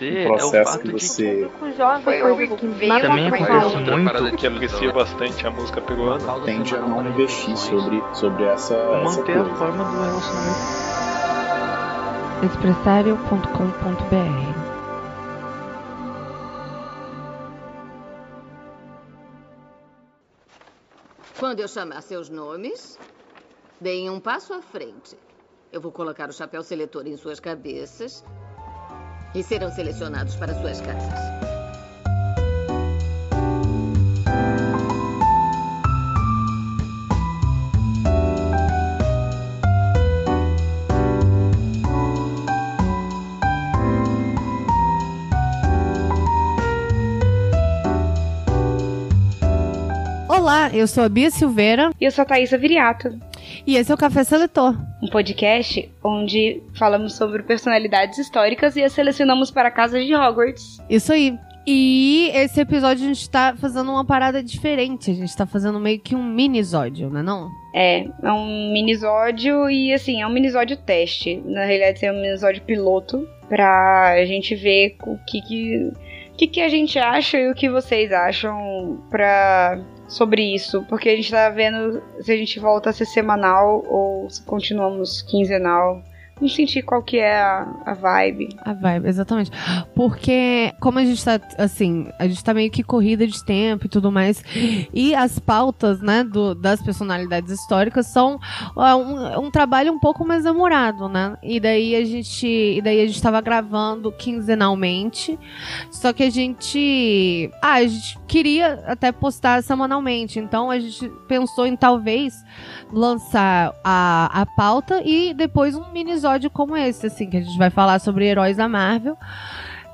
Você o processo é o fato que você de também acontece muito que aprecia bastante a música peruana. Tende a não investir sobre, sobre essa manter essa a forma do relacionamento. Expressario.com.br Quando eu chamar seus nomes, deem um passo à frente. Eu vou colocar o chapéu seletor em suas cabeças e serão selecionados para suas casas. Olá, eu sou a Bia Silveira. E eu sou a Thaisa Viriato. E esse é o Café Seletor. Um podcast onde falamos sobre personalidades históricas e as selecionamos para casas de Hogwarts. Isso aí. E esse episódio a gente tá fazendo uma parada diferente. A gente tá fazando meio que um minisódio, né não? É, é um minisódio e assim, é um minisódio teste. Na realidade, é um minisódio piloto pra gente ver o que que, que, que a gente acha e o que vocês acham pra sobre isso, porque a gente tá vendo se a gente volta a ser semanal ou se continuamos quinzenal. Não senti qual que é a, a vibe. A vibe, exatamente. Porque, como a gente tá, assim, a gente tá meio que corrida de tempo e tudo mais, e as pautas, né, do, das personalidades históricas são uh, um, um, trabalho um pouco mais demorado, né? E daí a gente, e daí a gente tava gravando quinzenalmente, só que a gente, ah, a gente queria até postar semanalmente, então a gente pensou em talvez lançar a, a pauta e depois um episódio como esse, assim, que a gente vai falar sobre heróis da Marvel.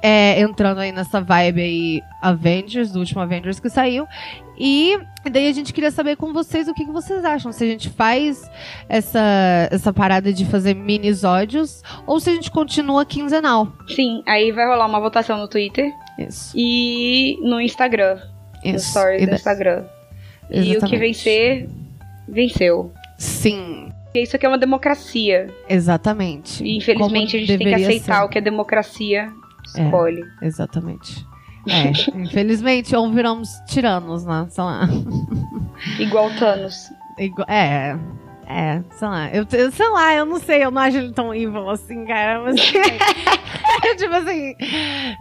É, entrando aí nessa vibe aí Avengers, do último Avengers que saiu. E daí a gente queria saber com vocês o que, que vocês acham. Se a gente faz essa, essa parada de fazer minisódios ou se a gente continua quinzenal. Sim, aí vai rolar uma votação no Twitter. Isso. E no Instagram. Isso. No stories do Instagram. Exatamente. E o que vencer, venceu. Sim. Isso aqui é uma democracia. Exatamente. E infelizmente Como a gente tem que aceitar ser. o que a democracia escolhe. É, exatamente. É, infelizmente, ou viramos tiranos, né? Sei lá. Igual Thanos. Igual, é, é, sei lá, eu, eu, sei lá, eu não sei, eu não acho ele tão evil assim, cara, mas tipo assim,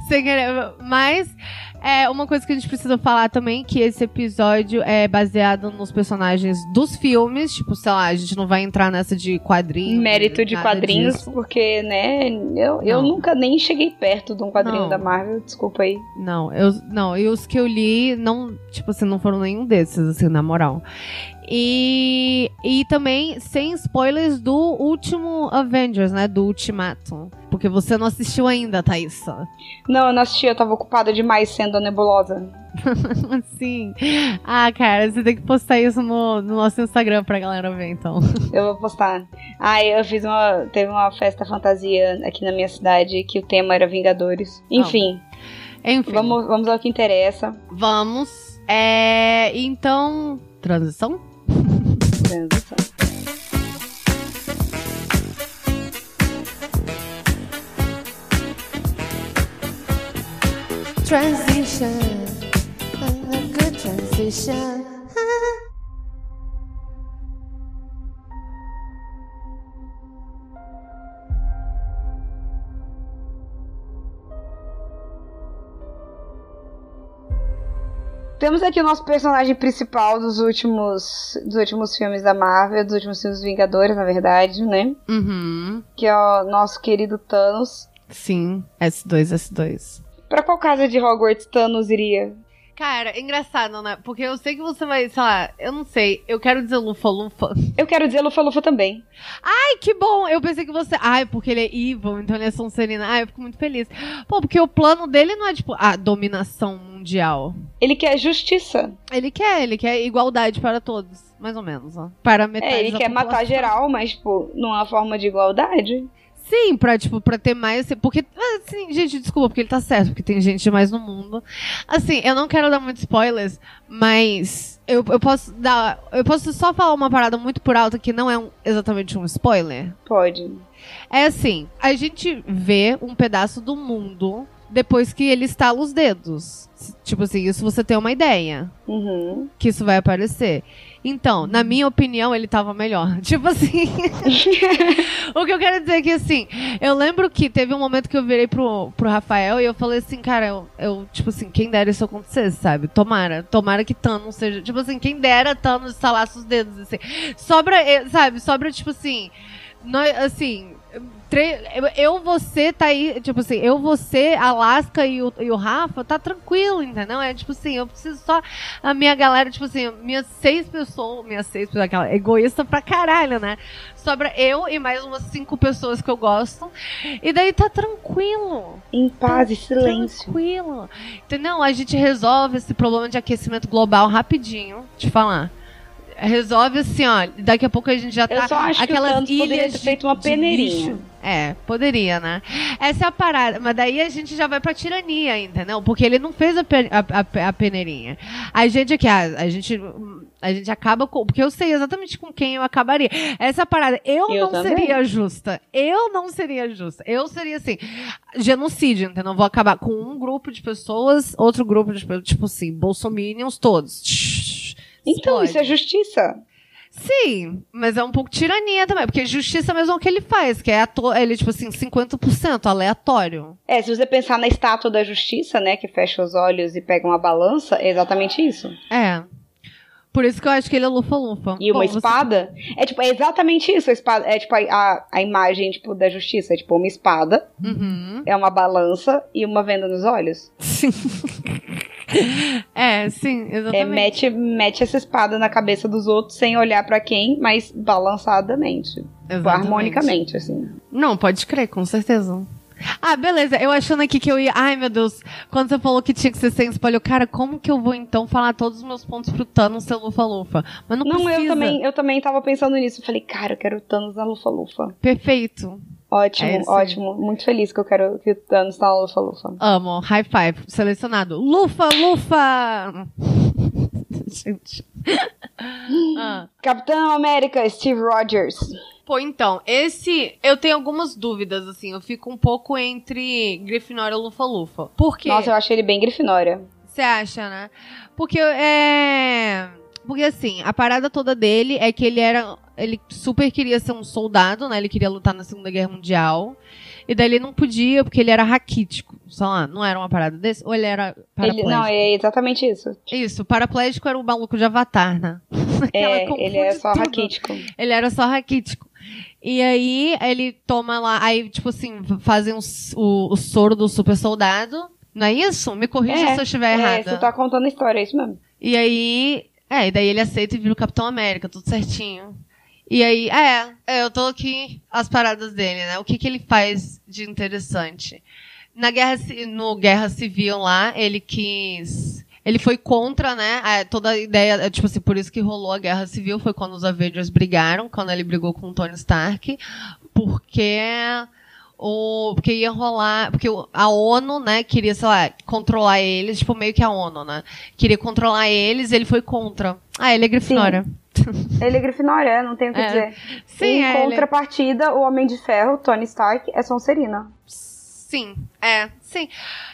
sem querer, mas é uma coisa que a gente precisa falar também, que esse episódio é baseado nos personagens dos filmes. Tipo, sei lá, a gente não vai entrar nessa de quadrinhos. Mérito de quadrinhos, disso. porque, né, eu, eu nunca nem cheguei perto de um quadrinho não. da Marvel, desculpa aí. Não, eu, não, e os que eu li, não, tipo assim, não foram nenhum desses, assim, na moral. E, e também sem spoilers do último Avengers, né? Do Ultimatum. Porque você não assistiu ainda, Thaisa. Não, eu não assisti, eu tava ocupada demais sendo a nebulosa. Sim. Ah, cara, você tem que postar isso no, no, nosso Instagram pra galera ver, então. Eu vou postar. Ah, eu fiz uma. Teve uma festa fantasia aqui na minha cidade que o tema era Vingadores. Enfim. Enfim. Vamos, vamos ao que interessa. Vamos. É. Então. Transição? Transição. Transition, a good transition. Temos aqui o nosso personagem principal dos últimos, dos últimos filmes da Marvel, dos últimos filmes Vingadores, na verdade, né? Uhum. Que é o nosso querido Thanos. Sim, S2, S2. Pra qual casa de Hogwarts Thanos iria? Cara, é engraçado, né? Porque eu sei que você vai, sei lá, eu não sei. Eu quero dizer Lufa Lufa. Eu quero dizer Lufa Lufa também. Ai, que bom! Eu pensei que você. Ai, porque ele é evil, então ele é Sonserina. Ai, eu fico muito feliz. Pô, porque o plano dele não é, tipo, a dominação mundial. Ele quer justiça. Ele quer, ele quer igualdade para todos. Mais ou menos, ó. Para metade É, ele da quer matar população. geral, mas, tipo, numa forma de igualdade. Sim, pra, tipo, pra ter mais. Porque, assim, gente, desculpa, porque ele tá certo, porque tem gente demais no mundo. Assim, eu não quero dar muitos spoilers, mas eu, eu posso dar. Eu posso só falar uma parada muito por alto que não é um- exatamente um spoiler. Pode. É assim, a gente vê um pedaço do mundo depois que ele estala os dedos. Tipo assim, isso você tem uma ideia Uhum. que isso vai aparecer. Então, na minha opinião, ele tava melhor. Tipo assim. o que eu quero dizer é que, assim, eu lembro que teve um momento que eu virei pro, pro Rafael e eu falei assim, cara, eu, eu, tipo assim, quem dera isso acontecesse, sabe? Tomara. Tomara que Thanos seja. Tipo assim, quem dera Thanos estalasse os dedos, assim. Sobra, eh, sabe? Sobra, tipo assim. Nós, assim. Eu- você, tá aí, tipo assim, eu, você, Alaska e o, e o Rafa, tá tranquilo, entendeu? É tipo assim, eu preciso só a minha galera, tipo assim, minhas seis pessoas, minhas seis pessoas, aquela egoísta pra caralho, né? Sobra eu e mais umas cinco pessoas que eu gosto. E daí tá tranquilo. Em paz e silêncio. Tranquilo. Entendeu? A gente resolve esse problema de aquecimento global rapidinho, te falar. Resolve assim, ó. Daqui a pouco a gente já tá. Eu só acho que o aquelas Thanos poderia ilhas ter feito uma peneirinha. É, poderia, né? Essa é a parada. Mas daí a gente já vai pra tirania, entendeu? Porque ele não fez a, pe- a, a- a peneirinha. A gente aqui, a, a gente. A gente acaba com. Porque eu sei exatamente com quem eu acabaria. Essa é a parada. Eu, Eu não também. seria justa. Eu não seria justa. Eu seria assim. Genocídio, entendeu? Vou acabar com um grupo de pessoas, outro grupo de pessoas, tipo assim, bolsominions todos. Então, Explode. isso é justiça. Sim, mas é um pouco tirania também, porque justiça mesmo é o que ele faz, que é ato ele, tipo assim, 50% aleatório. É, se você pensar na estátua da justiça, né, que fecha os olhos e pega uma balança, é exatamente isso. É. Por isso que eu acho que ele é lufa-lufa. E uma Bom, você- espada, é tipo, é exatamente isso, a espada, é tipo a, a, a imagem, tipo, da justiça, é tipo uma espada, Uhum. é uma balança e uma venda nos olhos. Sim. é, sim, É, exatamente. mete, mete essa espada na cabeça dos outros sem olhar pra quem, mas balançadamente, tipo, Exatamente. harmonicamente, assim. Não, pode crer, com certeza. Ah, beleza. Eu achando aqui que eu ia. Ai, meu Deus. Quando você falou que tinha que ser sem spoiler, cara, como que eu vou então falar todos os meus pontos pro Thanos ser lufa-lufa? Mas não, Não, precisa. eu também, eu também tava pensando nisso. Eu falei, cara, eu quero o Thanos na Lufa-Lufa. Perfeito. Ótimo, É ótimo. Muito feliz que eu quero que o Thanos tá na Lufa-Lufa. Amo. High five. Selecionado. Lufa, lufa! Gente. ah. Capitão América, Steve Rogers. Pô, então, esse. Eu tenho algumas dúvidas, assim. Eu fico um pouco entre Grifinória e Lufa-Lufa. Por quê? Nossa, eu achei ele bem Grifinória. Você acha, né? Porque é. Porque assim, a parada toda dele é que ele era. Ele super queria ser um soldado, né? Ele queria lutar na Segunda Guerra Mundial. E daí ele não podia, porque ele era raquítico. Sei lá, não era uma parada desse? Ou ele era Ele, paraplégico? não, é exatamente isso. Isso, paraplégico era o maluco de Avatar, né? É, ele é confunde só tudo. raquítico. Ele era só raquítico. E aí, ele toma lá, aí, tipo assim, fazem o, o, o soro do super soldado. Não é isso? Me corrija É, se eu estiver É, errada. você tá contando a história, é isso mesmo. E aí. É, e daí ele aceita e vira o Capitão América, tudo certinho. E aí, é, é, eu tô aqui as paradas dele, né? O que que ele faz de interessante? Na guerra, no Guerra Civil lá, ele quis. Ele foi contra, né? a- toda a ideia. é, Tipo assim, por isso que rolou a Guerra Civil, foi quando os Avengers brigaram, quando ele brigou com o Tony Stark. Porque. O, porque ia rolar. Porque a ONU, né, queria, sei lá, controlar eles, tipo, meio que a ONU, né? Queria controlar eles, ele foi contra. Ah, ele é Grifinória. Ele é Grifinória, é, não tem o que É. dizer. Sim, em é, ele- contrapartida, o Homem de Ferro, Tony Stark, é Sonserina. Sim, é, sim.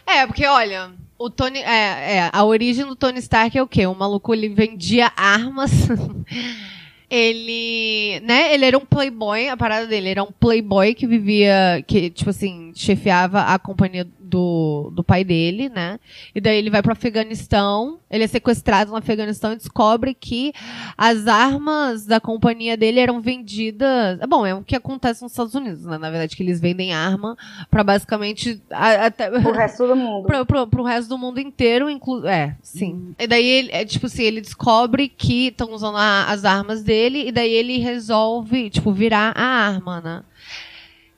É, porque olha, o Tony. É, é, a origem do Tony Stark é o quê? O maluco ele vendia armas. ele. né? Ele era um playboy, a parada dele era um playboy que vivia. que, tipo assim, chefiava a companhia do, do pai dele, né? E daí ele vai pro Afeganistão, ele é sequestrado no Afeganistão e descobre que as armas da companhia dele eram vendidas. Bom, é o que acontece nos Estados Unidos, né? Na verdade, que eles vendem arma para basicamente. Até, O resto do mundo. pro, pro, pro resto do mundo inteiro, inclu é, sim. E daí ele, é tipo assim, ele descobre que estão usando a- as armas dele, e daí ele resolve, tipo, virar a arma, né?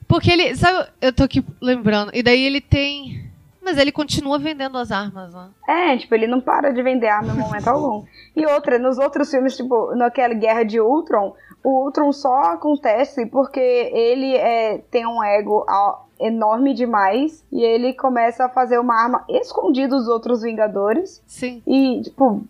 Porque ele, sabe, eu tô aqui lembrando, e daí ele tem. Mas ele continua vendendo as armas, né? É, tipo, ele não para de vender arma em momento algum. E outra, nos outros filmes, tipo, naquela Guerra de Ultron, o Ultron só acontece porque ele é, tem um ego enorme demais e ele começa a fazer uma arma escondida dos outros Vingadores Sim. e, tipo,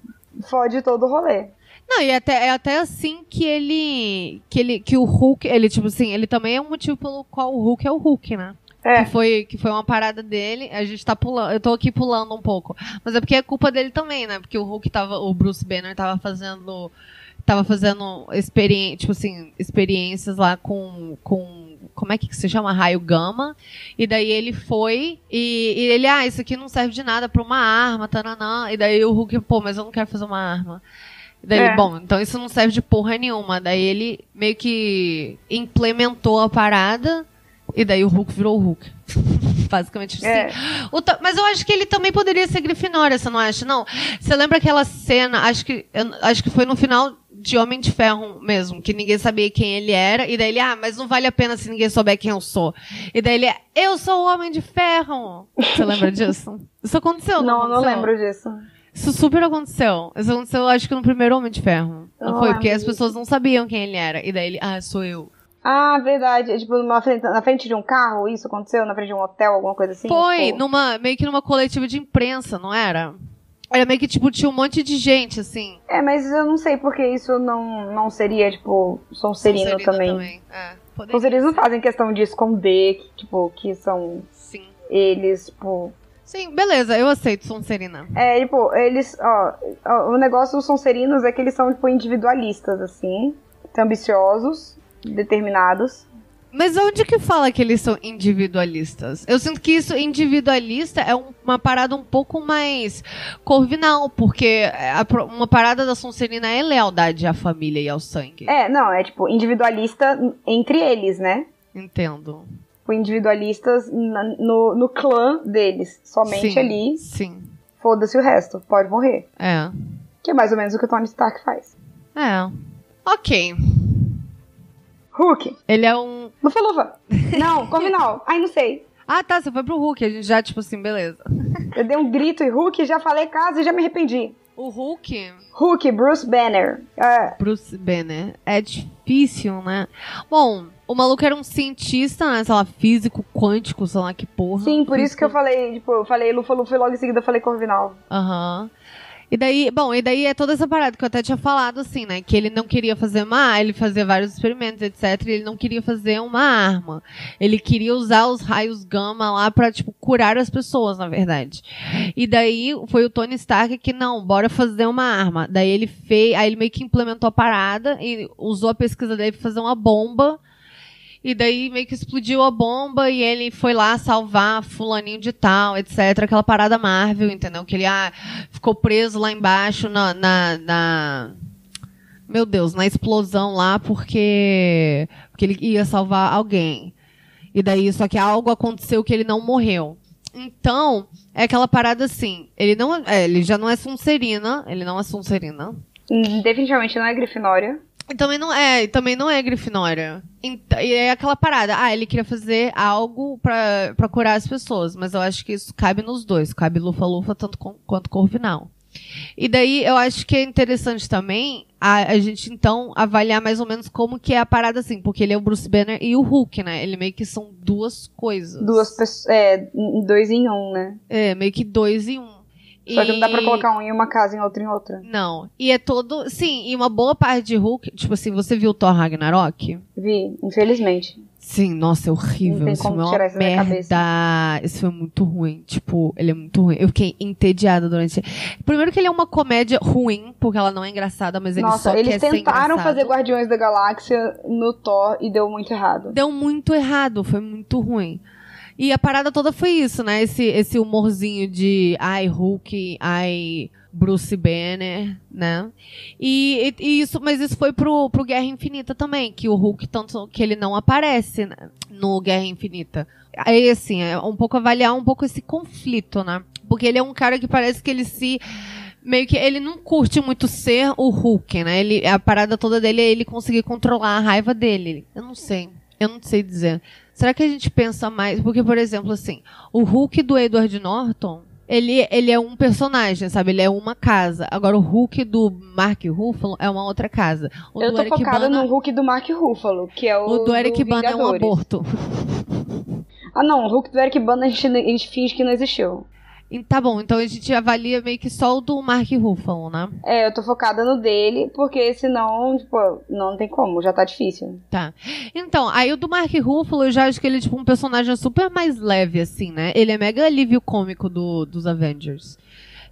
fode todo o rolê. Não, e até, é até assim que ele. Que ele. Que o Hulk. Ele, tipo assim, ele também é um motivo pelo qual o Hulk é o Hulk, né? É. Que foi, que foi uma parada dele. A gente tá pulando. Eu tô aqui pulando um pouco. Mas é porque é culpa dele também, né? Porque o Hulk tava. O Bruce Banner tava fazendo. Tava fazendo experiência, tipo assim, experiências lá com. com como é que se chama? Raio Gama. E daí ele foi e, e ele, ah, isso aqui não serve de nada pra uma arma, taranã. E daí o Hulk, pô, mas eu não quero fazer uma arma. Daí, É. bom, então isso não serve de porra nenhuma. Daí ele meio que implementou a parada e daí o Hulk virou o Hulk. Basicamente assim. É. Mas eu acho que ele também poderia ser Grifinória, você não acha? Não. Você lembra aquela cena, acho que, eu- acho que foi no final de Homem de Ferro mesmo, que ninguém sabia quem ele era, e daí ele, ah, mas não vale a pena se ninguém souber quem eu sou. E daí ele, eu sou o Homem de Ferro. Você lembra disso? Isso aconteceu, não Não, não aconteceu? lembro disso. Isso super aconteceu. Isso aconteceu, acho que no primeiro Homem de Ferro. Não não foi? Porque as pessoas não sabiam quem ele era. E daí ele, ah, sou eu. Ah, verdade. É, Tipo, numa frente- na frente de um carro, isso aconteceu? Na frente de um hotel, alguma coisa assim? Foi, Tipo, numa, meio que numa coletiva de imprensa, não era? Era meio que, tipo, tinha um monte de gente, assim. É, mas eu não sei porque isso não, não seria, tipo, Sonserino, Sonserina também. É, poderia Sonserino não fazem questão de esconder, que, tipo, que são Sim. eles, tipo... Sim, beleza, eu aceito Sonserina. É, tipo, eles, ó, ó, o negócio dos Sonserinos é que eles são, tipo, individualistas, assim, ambiciosos, determinados. Mas onde que fala que eles são individualistas? Eu sinto que isso, individualista, é um- uma parada um pouco mais corvinal, porque a uma parada da Sonserina é lealdade à família e ao sangue. É, não, é, tipo, individualista entre eles, né? Entendo. Individualistas na- no, no clã deles, somente Sim, ali, Sim. foda-se o resto, pode morrer. É. Que é mais ou menos o que o Tony Stark faz. É. Ok. Hulk, Ele é um. Lufa-Lufa. Não, Corvinal. Ai, não sei. Ah, tá, você foi pro Hulk. A gente já, tipo assim, beleza. Eu dei um grito e Hulk, já falei casa e já me arrependi. O Hulk, Hulk, Bruce Banner. É, Bruce Banner, é difícil, né? Bom, o maluco era um cientista, né? Sei lá, físico, quântico, sei lá que porra. sim, por isso que eu Físico- falei, tipo, eu falei Lufa-Lufa e logo em seguida eu falei Corvinal. Aham. E daí, bom, e daí é toda essa parada que eu até tinha falado, assim, né? Que ele não queria fazer uma ele fazia vários experimentos, etc. Ele não queria fazer uma arma. Ele queria usar os raios gama lá pra, tipo, curar as pessoas, na verdade. E daí foi o Tony Stark que, não, bora fazer uma arma. Daí ele fez, aí ele meio que implementou a parada e usou a pesquisa dele pra fazer uma bomba. E daí meio que explodiu a bomba e ele foi lá salvar fulaninho de tal, etc. Aquela parada Marvel, entendeu? Que ele ah, ficou preso lá embaixo na, na, na- Meu Deus, na explosão lá porque... Porque ele ia salvar alguém. E daí, só que algo aconteceu que ele não morreu. Então, é aquela parada assim. Ele não é, ele já não é Sonserina. Ele não é Sonserina. Hum, Definitivamente não é Grifinória. E também não é, também não é Grifinória. E é aquela parada, ah, ele queria fazer algo pra, pra curar as pessoas, mas eu acho que isso cabe nos dois, cabe Lufa-Lufa tanto com- quanto Corvinal. E daí eu acho que é interessante também a, a gente então avaliar mais ou menos como que é a parada assim, porque ele é o Bruce Banner e o Hulk, né? Ele meio que são duas coisas. Duas pessoas. É, dois em um, né? É, meio que dois em um. Só que não dá pra colocar um em uma casa e outra em outra. Não. E é todo. Sim, e uma boa parte de Hulk. Tipo assim, você viu Thor Ragnarok? Vi, infelizmente. Sim, nossa, é horrível. Não tem como é tirar uma isso merda. Esse filme é muito ruim. Tipo, ele é muito ruim. Eu fiquei entediada durante. Primeiro que ele é uma comédia ruim, porque ela não é engraçada, mas ele Nossa, só eles quer tentaram fazer Guardiões da Galáxia no Thor e deu muito errado. Deu muito errado, foi muito ruim. E a parada toda foi isso, né? Esse, esse humorzinho de ai, Hulk, ai, Bruce Banner, né? E, e, isso, mas isso foi pro, pro Guerra Infinita também, que o Hulk, tanto que ele não aparece né, no Guerra Infinita. Aí, assim, é um pouco avaliar um pouco esse conflito, né? Porque ele é um cara que parece que ele se meio que ele não curte muito ser o Hulk, né? Ele, a parada toda dele é ele conseguir controlar a raiva dele. Eu não sei. Eu não sei dizer. Será que a gente pensa mais? Porque, por exemplo, assim, o Hulk do Edward Norton, ele, ele é um personagem, sabe? Ele é uma casa. Agora, o Hulk do Mark Ruffalo é uma outra casa. O eu tô focada Bana, no Hulk do Mark Ruffalo, que é o. O do Eric do Bana é um aborto. Ah, não, o Hulk do Eric Bana a gente, a gente finge que não existiu. Tá bom, então a gente avalia meio que só o do Mark Ruffalo, né? É, eu tô focada no dele, porque senão, tipo, não tem como, já tá difícil. Tá. Então, aí o do Mark Ruffalo, eu já acho que ele é tipo um personagem super mais leve, assim, né? Ele é mega alívio cômico do, dos Avengers.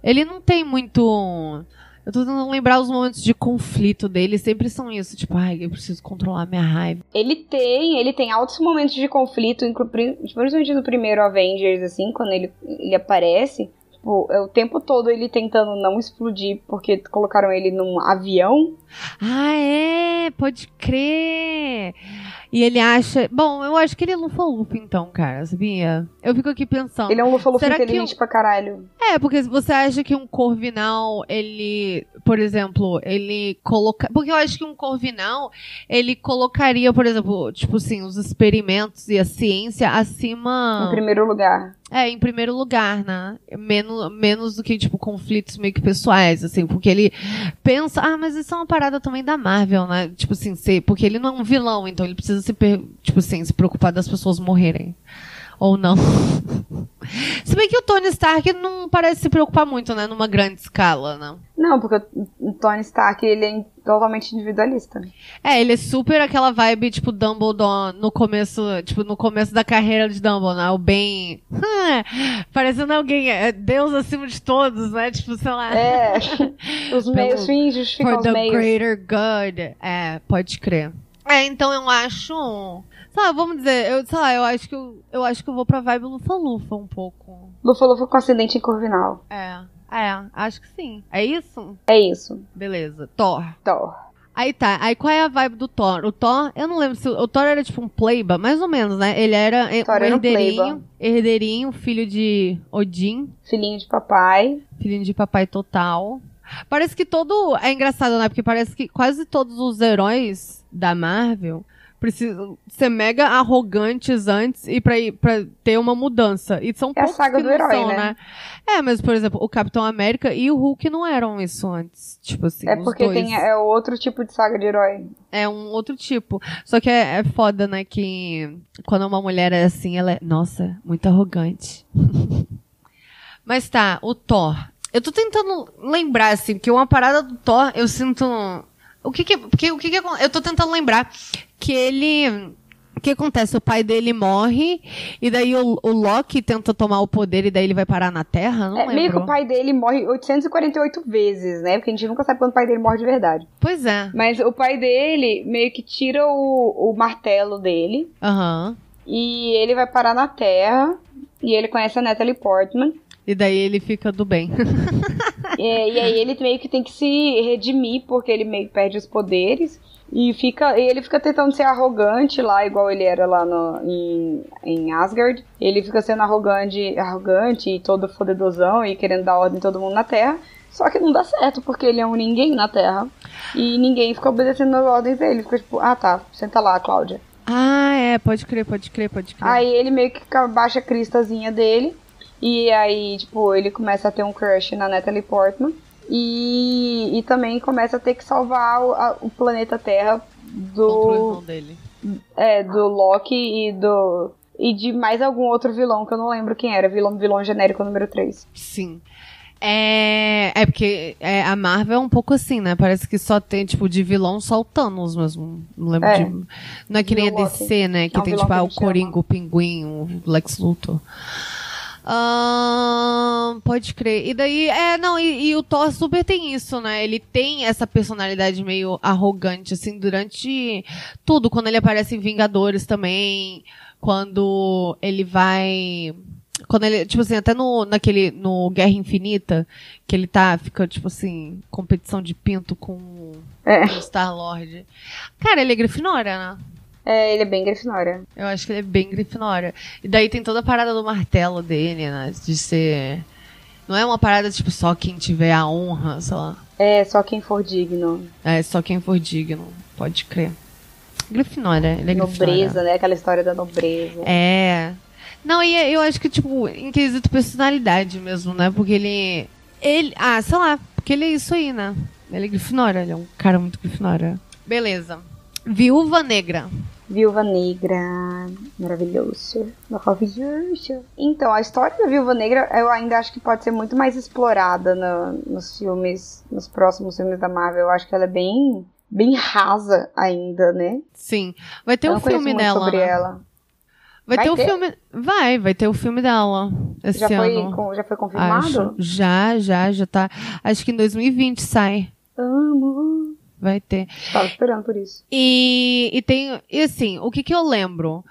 Ele não tem muito. Eu tô tentando lembrar os momentos de conflito dele, sempre são isso, tipo, ai, eu preciso controlar minha raiva. Ele tem, ele tem altos momentos de conflito, principalmente no primeiro Avengers, assim, quando ele, ele aparece. Tipo, é o tempo todo ele tentando não explodir porque colocaram ele num avião. Ah, é, pode crer. E ele acha. Bom, eu acho que ele é lufa-lufa, então, cara, sabia? Eu fico aqui pensando. Ele é um lufa-lufa inteligente pra caralho. É, porque se você acha que um corvinal, ele, por exemplo, ele coloca, porque eu acho que um corvinal, ele colocaria, por exemplo, tipo assim, os experimentos e a ciência acima, Em primeiro lugar. é, em primeiro lugar, né? Menos, menos do que tipo conflitos meio que pessoais, assim, porque ele pensa, ah, mas isso é uma parada também da Marvel, né? Tipo assim, porque ele não é um vilão, então ele precisa se, tipo assim, se preocupar das pessoas morrerem. Ou não. Se bem que o Tony Stark não parece se preocupar muito, né? Numa grande escala, né? Não, porque o Tony Stark, ele é totalmente individualista. É, ele é super aquela vibe, tipo, Dumbledore no começo, tipo, no começo da carreira de Dumbledore, né? O bem... Parecendo alguém, é Deus acima de todos, né? Tipo, sei lá... É, os meios fins justificam For os the meios. greater good. É, pode crer. É, então eu acho... Sei lá, vamos dizer, eu, sei lá, eu acho que eu, eu acho que eu vou pra vibe Lufa-Lufa um pouco. Lufa-Lufa com acidente em Corvinal. É, é, acho que sim. É isso? É isso. Beleza. Thor. Thor. Aí tá, aí qual é a vibe do Thor? O Thor, eu não lembro se o, Thor era tipo um playba, mais ou menos, né? Ele era eh, Thor um era um herdeirinho, playba. herdeirinho, filho de Odin, Filhinho de papai. filhinho de papai total. Parece que todo, é engraçado, né? Porque parece que quase todos os heróis da Marvel precisam ser mega arrogantes antes e pra, ir- pra ter uma mudança. E são É a poucos saga que do herói, são, né? É, mas por exemplo, o Capitão América e o Hulk não eram isso antes. Tipo assim, é porque tem é outro tipo de saga de herói. É um outro tipo. Só que é, é foda, né? Que quando uma mulher é assim, ela é, nossa, muito arrogante. Mas tá, o Thor. Eu tô tentando lembrar, assim, porque uma parada do Thor, eu sinto. O que que. Porque, o que que Eu tô tentando lembrar que ele. O que acontece? O pai dele morre, e daí o, o Loki tenta tomar o poder, e daí ele vai parar na Terra? Não É, meio que lembro. o pai dele morre 848 vezes, né? Porque a gente nunca sabe quando o pai dele morre de verdade. Pois é. Mas o pai dele meio que tira o, o martelo dele Aham. e ele vai parar na Terra. E ele conhece a Natalie Portman. E daí ele fica do bem. e, e aí ele meio que tem que se redimir porque ele meio que perde os poderes. E fica, ele fica tentando ser arrogante lá, igual ele era lá no, em, em Asgard. Ele fica sendo arrogante, arrogante e todo fodedosão e querendo dar ordem em todo mundo na Terra. Só que não dá certo, porque ele é um ninguém na Terra. E ninguém fica obedecendo as ordens dele. Fica tipo, ah tá, senta lá, Cláudia. Ah, é, pode crer, pode crer, pode crer. Aí ele meio que baixa a cristazinha dele. E aí, tipo, ele começa a ter um crush na Natalie Portman. E, e também começa a ter que salvar o, a- o planeta Terra do, dele. é, do Loki e do. E de mais algum outro vilão que eu não lembro quem era. Vilão, vilão genérico número 3. Sim. É, é porque é, a Marvel é um pouco assim, né? Parece que só tem, tipo, de vilão só o Thanos mesmo. Não lembro É. de. Não é que nem a. DC, né? Que É um tem, tipo, ah, o. Coringa, o Pinguim, o Lex Luthor. Ahn, pode crer. E daí, é, não, e, e o Thor super tem isso, né? Ele tem essa personalidade meio arrogante, assim, durante tudo. Quando ele aparece em Vingadores também. quando ele vai. Quando ele, tipo assim, até no, naquele, no Guerra Infinita, que ele tá, fica, tipo assim, competição de pinto com, É. o Star-Lord. Cara, ele é Grifinória, né? É, ele é bem Grifinória. Eu acho que ele é bem Grifinória. E daí tem toda a parada do martelo dele, né? De ser. Não é uma parada, tipo, só quem tiver a honra, sei lá. É, só quem for digno. É só quem for digno, pode crer. Grifinória, ele é Grifinória. Nobreza, né? Aquela história da nobreza. É. Não, e eu acho que, tipo, em quesito personalidade mesmo, né? Porque ele. Ele. Ah, sei lá, porque ele é isso aí, né? Ele é Grifinória, ele é um cara muito Grifinória. Beleza. Viúva Negra. Viúva Negra. Maravilhoso. Maravilhoso. Então, a história da Viúva Negra eu ainda acho que pode ser muito mais explorada no- nos filmes, nos próximos filmes da Marvel. Eu acho que ela é bem, bem rasa ainda, né? Sim. Vai ter eu um filme dela. sobre né? ela. Vai, Vai ter o ter? filme. Vai, vai ter o filme dela. Esse Já foi, ano. com- já foi confirmado? Acho. Já, já, já tá. Acho que em 2020 sai. Amo. Vai ter. Tava esperando por isso. E, e tem. E assim, o que que eu lembro?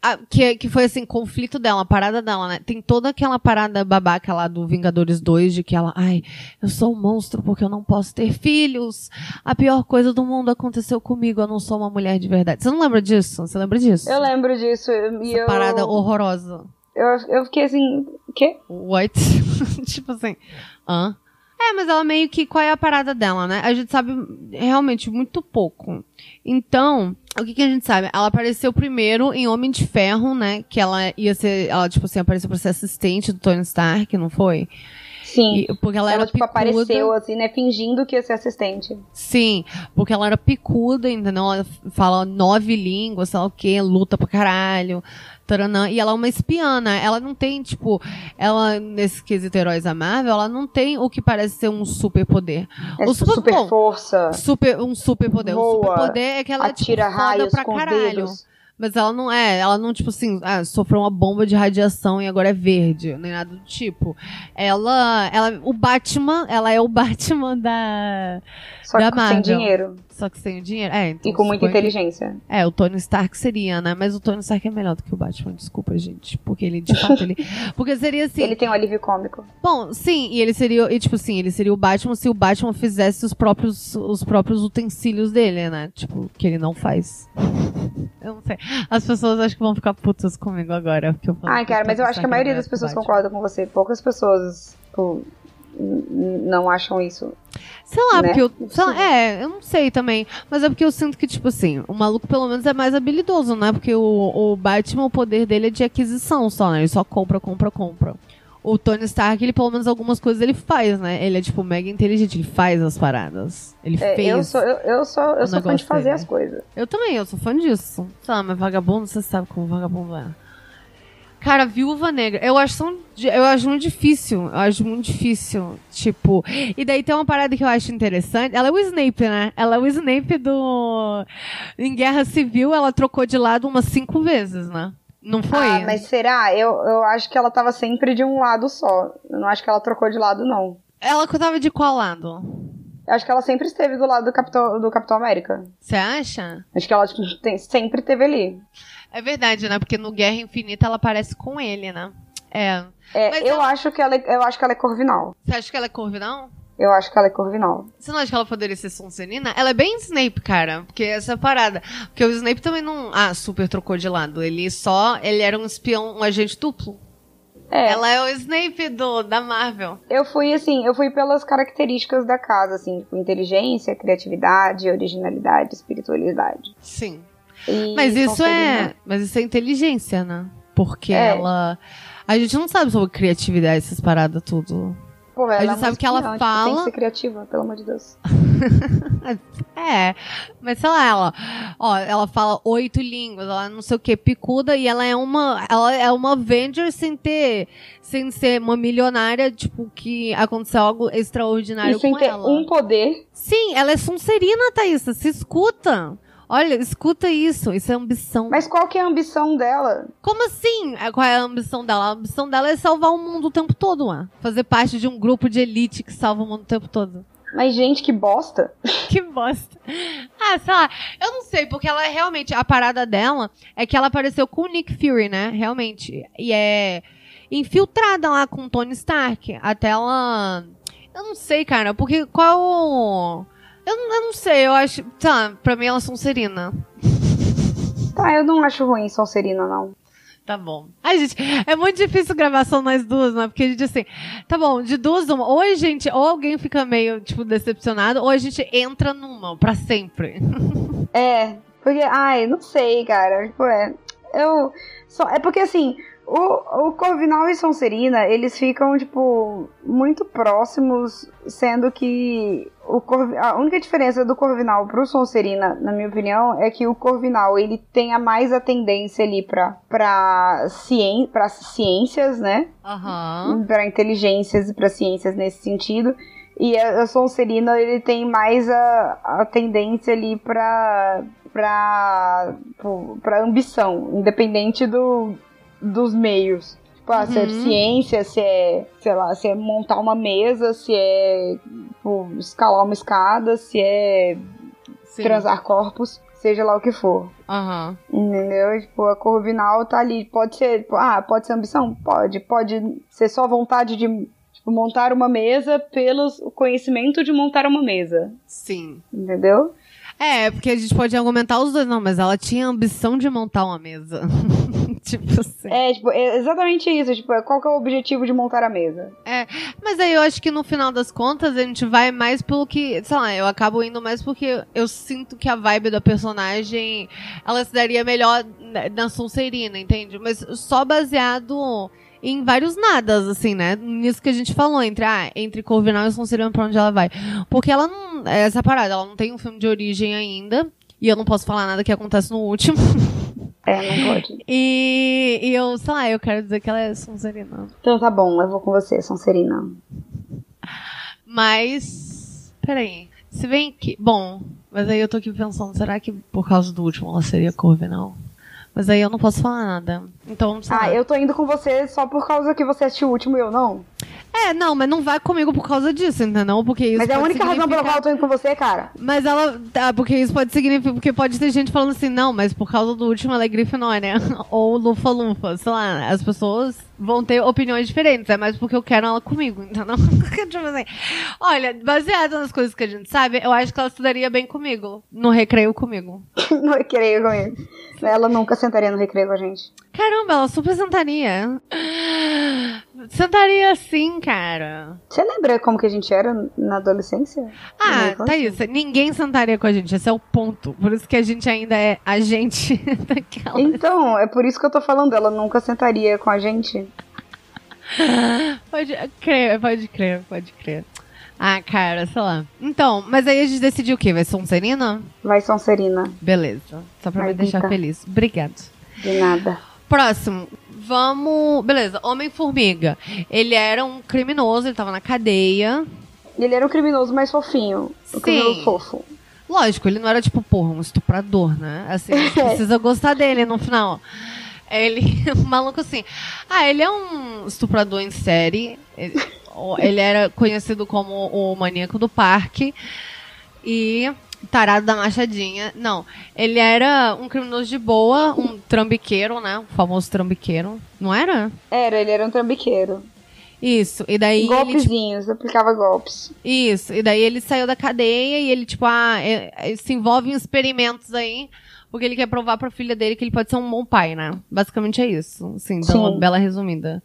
A- que, que foi assim, conflito dela, parada dela, né? Tem toda aquela parada babaca lá do Vingadores 2, de que ela, ai, eu sou um monstro porque eu não posso ter filhos. A pior coisa do mundo aconteceu comigo, eu não sou uma mulher de verdade. Você não lembra disso? Você lembra disso? Eu lembro disso. E eu, parada horrorosa. eu, eu fiquei assim. O quê? What? tipo assim, hã? É, mas ela meio que. Qual é a parada dela, né? A gente sabe realmente muito pouco. Então, o que, que a gente sabe? Ela apareceu primeiro em Homem de Ferro, né? Que ela ia ser. Ela, tipo assim, apareceu pra ser assistente do Tony Stark, não foi? Sim. E- porque ela, ela, era tipo, picuda. apareceu, assim, né? Fingindo que ia ser assistente. Sim, porque ela era picuda, entendeu? Ela fala nove línguas, sei lá o quê, luta pra caralho. Taranã, e ela é uma espiã, né? Ela não tem, tipo, ela, nesse quesito heróis da Marvel, ela não tem o que parece ser um superpoder. É O super- super bom, força. Super, um superpoder. Um Voa, superpoder é que ela é, tipo, atira foda raios pra caralho. dedos. Mas ela não é, ela não, tipo assim, ah, sofreu uma bomba de radiação e agora é verde, nem nada do tipo. Ela, ela, o Batman, ela é o Batman da, Só Da que sem Marvel. dinheiro. só que sem o dinheiro. É, então, E com muita suponho que- inteligência. É, o Tony Stark seria, né? Mas o Tony Stark é melhor do que o Batman, desculpa, gente. Porque ele, de fato, ele. Porque seria assim. Ele tem um alívio cômico. Bom, sim, e ele seria. E, tipo assim, ele seria o Batman se o Batman fizesse os próprios, os próprios utensílios dele, né? Tipo, que ele não faz. Eu não sei. As pessoas acho que vão ficar putas comigo agora. Porque eu Ai, cara, mas eu acho que a é maioria das pessoas Batman. concorda com você. Poucas pessoas, tipo, não acham isso. Sei lá, né? porque eu. Sei lá, é, eu não sei também. Mas é porque eu sinto que, tipo assim, o maluco pelo menos é mais habilidoso, né? Porque o, o Batman, o poder dele é de aquisição só, né? Ele só compra, compra, compra. O Tony Stark, ele pelo menos algumas coisas ele faz, né? Ele é, tipo, mega inteligente, ele faz as paradas. Ele É, fez. eu sou, eu, eu sou, eu sou fã de fazer dele. as coisas. Eu também, eu sou fã disso. Sei lá, mas vagabundo, você sabe como vagabundo é. Cara, Viúva Negra, eu acho, tão eu acho muito difícil. Eu acho muito difícil. Tipo. E daí tem uma parada que eu acho interessante. Ela é o Snape, né? Ela é o Snape do. Em Guerra Civil, ela trocou de lado umas cinco vezes, né? Não foi? Ah, mas será? Eu, eu acho que ela tava sempre de um lado só. Eu não acho que ela trocou de lado, não. Ela tava de qual lado? Eu acho que ela sempre esteve do lado do Capitão, do Capitão América. Você acha? Acho que ela tipo, tem- sempre esteve ali. É verdade, né? Porque no Guerra Infinita ela aparece com ele, né? É. É, eu, ela- acho que ela, é- eu acho que ela é Corvinal. Você acha que ela é Corvinal? Eu acho que ela é Corvinal. Você não acha que ela poderia ser Sonserina? Ela é bem Snape, cara. Porque essa parada. Porque o Snape também não. Ah, super trocou de lado. Ele só. Ele era um espião, um agente duplo. É, Ela é o Snape do, da Marvel. eu fui assim, eu fui pelas características da casa, assim, tipo, inteligência, criatividade, originalidade, espiritualidade. Sim. E Mas isso é. Mas isso é inteligência, né? Porque É. ela. A gente não sabe sobre criatividade, essas paradas tudo. Porra, ela gente é sabe que ela tipo, Tem fala- que ser criativa, pelo amor de Deus. É, mas sei lá, ela, ó, ela fala oito línguas, ela não sei o que, picuda, e ela é uma, ela é uma Avenger sem ter, sem ser uma milionária, tipo, que aconteceu algo extraordinário E sem com ter ela. um poder. Sim, ela é Sonserina, Thaísa, se escuta. Olha, escuta isso, isso é ambição. Mas qual que é a ambição dela? Como assim? É, Qual é a ambição dela? A ambição dela é salvar o mundo o tempo todo, ué. Fazer parte de um grupo de elite que salva o mundo o tempo todo. Mas, gente, que bosta. que bosta. Ah, sei lá, eu não sei, porque ela realmente. A parada dela é que ela apareceu com o Nick Fury, né? Realmente. E é infiltrada lá com o Tony Stark. Até ela. Eu não sei, cara, porque qual. Eu, eu não sei, eu acho. Lá, pra mim ela é Sonserina. Tá, eu não acho ruim Sonserina, não. Tá bom. Ai, gente, é muito difícil gravação nós duas, né? Porque a gente, assim, tá bom, de duas, uma. Ou a gente, ou alguém fica meio, tipo, decepcionado, ou a gente entra numa, pra sempre. É, porque, ai, não sei, cara. Tipo, é. Eu. Só, é porque, assim, o, o Corvinal e Sonserina, eles ficam, tipo, muito próximos, sendo que o Corv... a única diferença do Corvinal pro Sonserina, na minha opinião, é que o Corvinal, ele tem a mais a tendência ali pra, pra, cien... pra ciências, né? Uhum. Pra inteligências e pra ciências nesse sentido. E a Sonserina, ele tem mais a, a tendência ali pra, pra, pra ambição, independente do, dos meios. Tipo, ah, se é Uhum. ciência, se é, sei lá, se é montar uma mesa, se é tipo, escalar uma escada, se é Sim. transar corpos, seja lá o que for. Aham. Entendeu? Tipo, a Corvinal tá ali. Pode ser, tipo, ah, pode ser ambição? Pode. Pode ser só vontade de tipo, montar uma mesa pelo conhecimento de montar uma mesa. Sim. Entendeu? É, porque a gente pode argumentar os dois, não, mas ela tinha a ambição de montar uma mesa. tipo assim. É, tipo, é exatamente isso. Tipo, qual que é o objetivo de montar a mesa? Mas aí eu acho que no final das contas a gente vai mais pelo que. Sei lá, eu acabo indo mais porque eu sinto que a vibe da personagem ela se daria melhor na- na Sonserina, entende? Mas só baseado em vários nadas, assim, né? Nisso que a gente falou, entre, ah, entre Corvinal e Sonserina pra onde ela vai. Porque ela não. é Essa parada, ela não tem um filme de origem ainda. E eu não posso falar nada que acontece no último. É, não pode. E, e eu, sei lá, eu quero dizer que ela é Sonserina. Então tá bom, eu vou com você, Sonserina. Mas. Peraí. Se bem que. Bom, mas aí eu tô aqui pensando, será que por causa do último ela seria Corvinal? Mas aí eu não posso falar nada. Então, sei Ah, lá. eu tô indo com você só por causa que você assistiu o último e eu não. É, não, mas não vai comigo por causa disso, entendeu? Porque isso Mas é a única razão pela qual significar- eu tô indo com você, cara. Mas ela. Tá, porque isso pode significar. Porque pode ter gente falando assim, não, mas por causa do último ela é Grifinória. Ou Lufa-Lufa. Sei lá, as pessoas vão ter opiniões diferentes. É mais porque eu quero ela comigo, entendeu? tipo assim. Olha, baseado nas coisas que a gente sabe, eu acho que ela estudaria bem comigo. No recreio comigo. no recreio comigo. Ela nunca sentaria no recreio com a gente. Caramba, ela super sentaria. Sentaria sim, cara. Você lembra como que a gente era na adolescência? Ah, tá isso. Ninguém sentaria com a gente. Esse é o ponto. Por isso que a gente ainda é a gente daquela. Então, é por isso que eu tô falando, ela nunca sentaria com a gente. Pode crer, pode crer, pode crer. Ah, cara, sei lá. Então, mas aí a gente decidiu o quê? Vai ser Sonserina? Vai Sonserina, Beleza. Só pra me Vai, deixar Vita. feliz. Obrigado. de nada. Próximo. Vamos. Beleza, Homem-Formiga. Ele era um criminoso, ele tava na cadeia. Ele era um criminoso mais fofinho. Um Sim. fofo. Lógico, ele não era tipo, porra, um estuprador, né? Assim, precisa gostar dele no final. Ele, um maluco assim. Ah, ele é um estuprador em série. Ele, ele era conhecido como o maníaco do parque. E tarado da machadinha. Não, ele era um criminoso de boa, um trambiqueiro, né? O famoso trambiqueiro. Não era? Era, ele era um trambiqueiro. Isso. E daí ele, tipo, Golpezinhos, aplicava golpes. Isso, e daí ele saiu da cadeia e ele, tipo, ah, é- é- se envolve em experimentos aí, porque ele quer provar pra filha dele que ele pode ser um bom pai, né? Basicamente é isso, assim, dá uma bela resumida.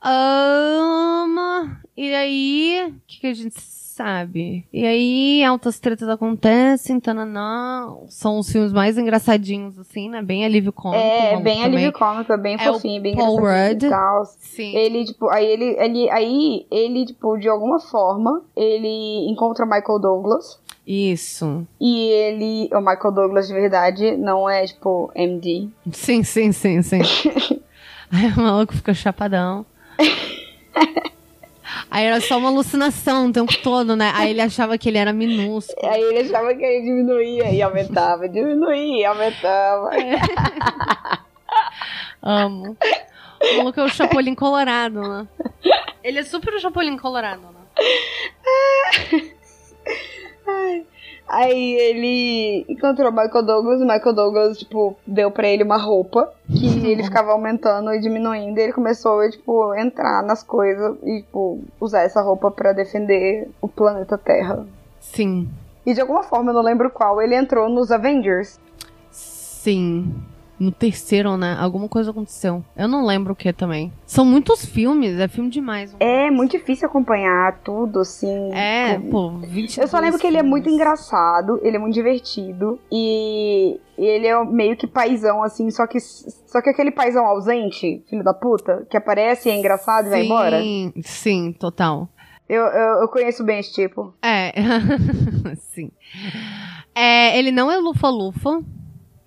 Ahn, e aí, o que, que a gente sabe? E aí, altas tretas acontecem, tananã, são os filmes mais engraçadinhos, assim, né? Bem alívio cômico. É, bem também. alívio cômico, é bem É fofinho, bem Paul Rudd. Sim. Ele, tipo, aí ele, ele, aí ele, tipo, de alguma forma, ele encontra o Michael Douglas. Isso. E ele, o Michael Douglas de verdade, não é, tipo, MD. Sim, sim, sim, sim. Aí o maluco fica chapadão. Aí era só uma alucinação o tempo todo, né? Aí ele achava que ele era minúsculo. Aí ele achava que ele diminuía e aumentava, diminuía e aumentava. Amo. O maluco é o Chapolin Colorado, né? Ele é super o Chapolin Colorado, né? Ai. Aí ele encontrou o Michael Douglas, e o Michael Douglas, tipo, deu pra ele uma roupa que ele ficava aumentando e diminuindo, e ele começou a, tipo, entrar nas coisas e, tipo, usar essa roupa pra defender o planeta Terra. Sim. E de alguma forma, eu não lembro qual, ele entrou nos Avengers. Sim. No terceiro, né? Alguma coisa aconteceu. Eu não lembro o que também. São muitos filmes, é filme demais. É muito difícil acompanhar tudo, assim. É, pô, 20 Eu só lembro que ele é muito engraçado, ele é muito divertido e ele é meio que paizão, assim, só que, só que aquele paizão ausente, filho da puta, que aparece, é engraçado e vai embora. Sim, sim, total. Eu, eu, eu conheço bem esse tipo. É, sim. É, ele não é Lufa-Lufa.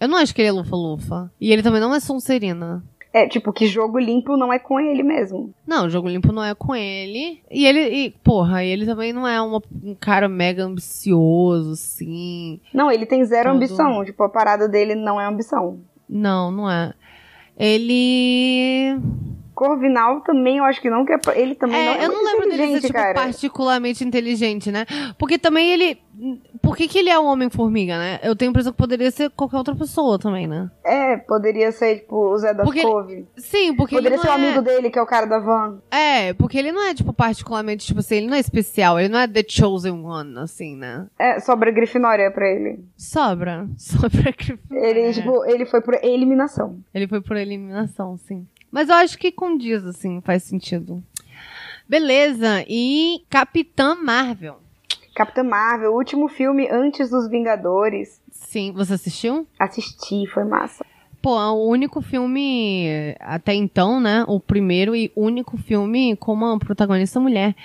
Eu não acho que ele é Lufa-Lufa. E ele também não é Sonserina. É, tipo, que jogo limpo não é com ele mesmo. Não, jogo limpo não é com ele. E ele, e, porra, ele também não é uma- um cara mega ambicioso, assim. Não, ele tem zero Todo- ambição. Tipo, a parada dele não é ambição. Não, não é. Ele. Corvinal também, eu acho que não, que é, ele também não É, é eu não lembro dele ser, tipo, cara. particularmente inteligente, né? Porque também ele. Por que, que ele é um Homem-Formiga, né? Eu tenho a impressão que poderia ser qualquer outra pessoa também, né? É, poderia ser, tipo, o Zé das Porque ele-. Sim, porque Poderia ser o é... amigo dele, que é o cara da van. É, porque ele não é, tipo, particularmente, tipo assim, ele não é especial, ele não é The Chosen One, assim, né? É, sobra Grifinória pra ele. Sobra. Sobra Grifinória. Ele, tipo, ele foi por eliminação. Ele foi por eliminação, sim. Mas eu acho que condiz, assim, faz sentido. Beleza, e Capitã Marvel. Capitã Marvel, o último filme antes dos Vingadores. Sim, você assistiu? Assisti, foi massa. Pô, é o único filme, até então, né? O primeiro e único filme com uma protagonista mulher.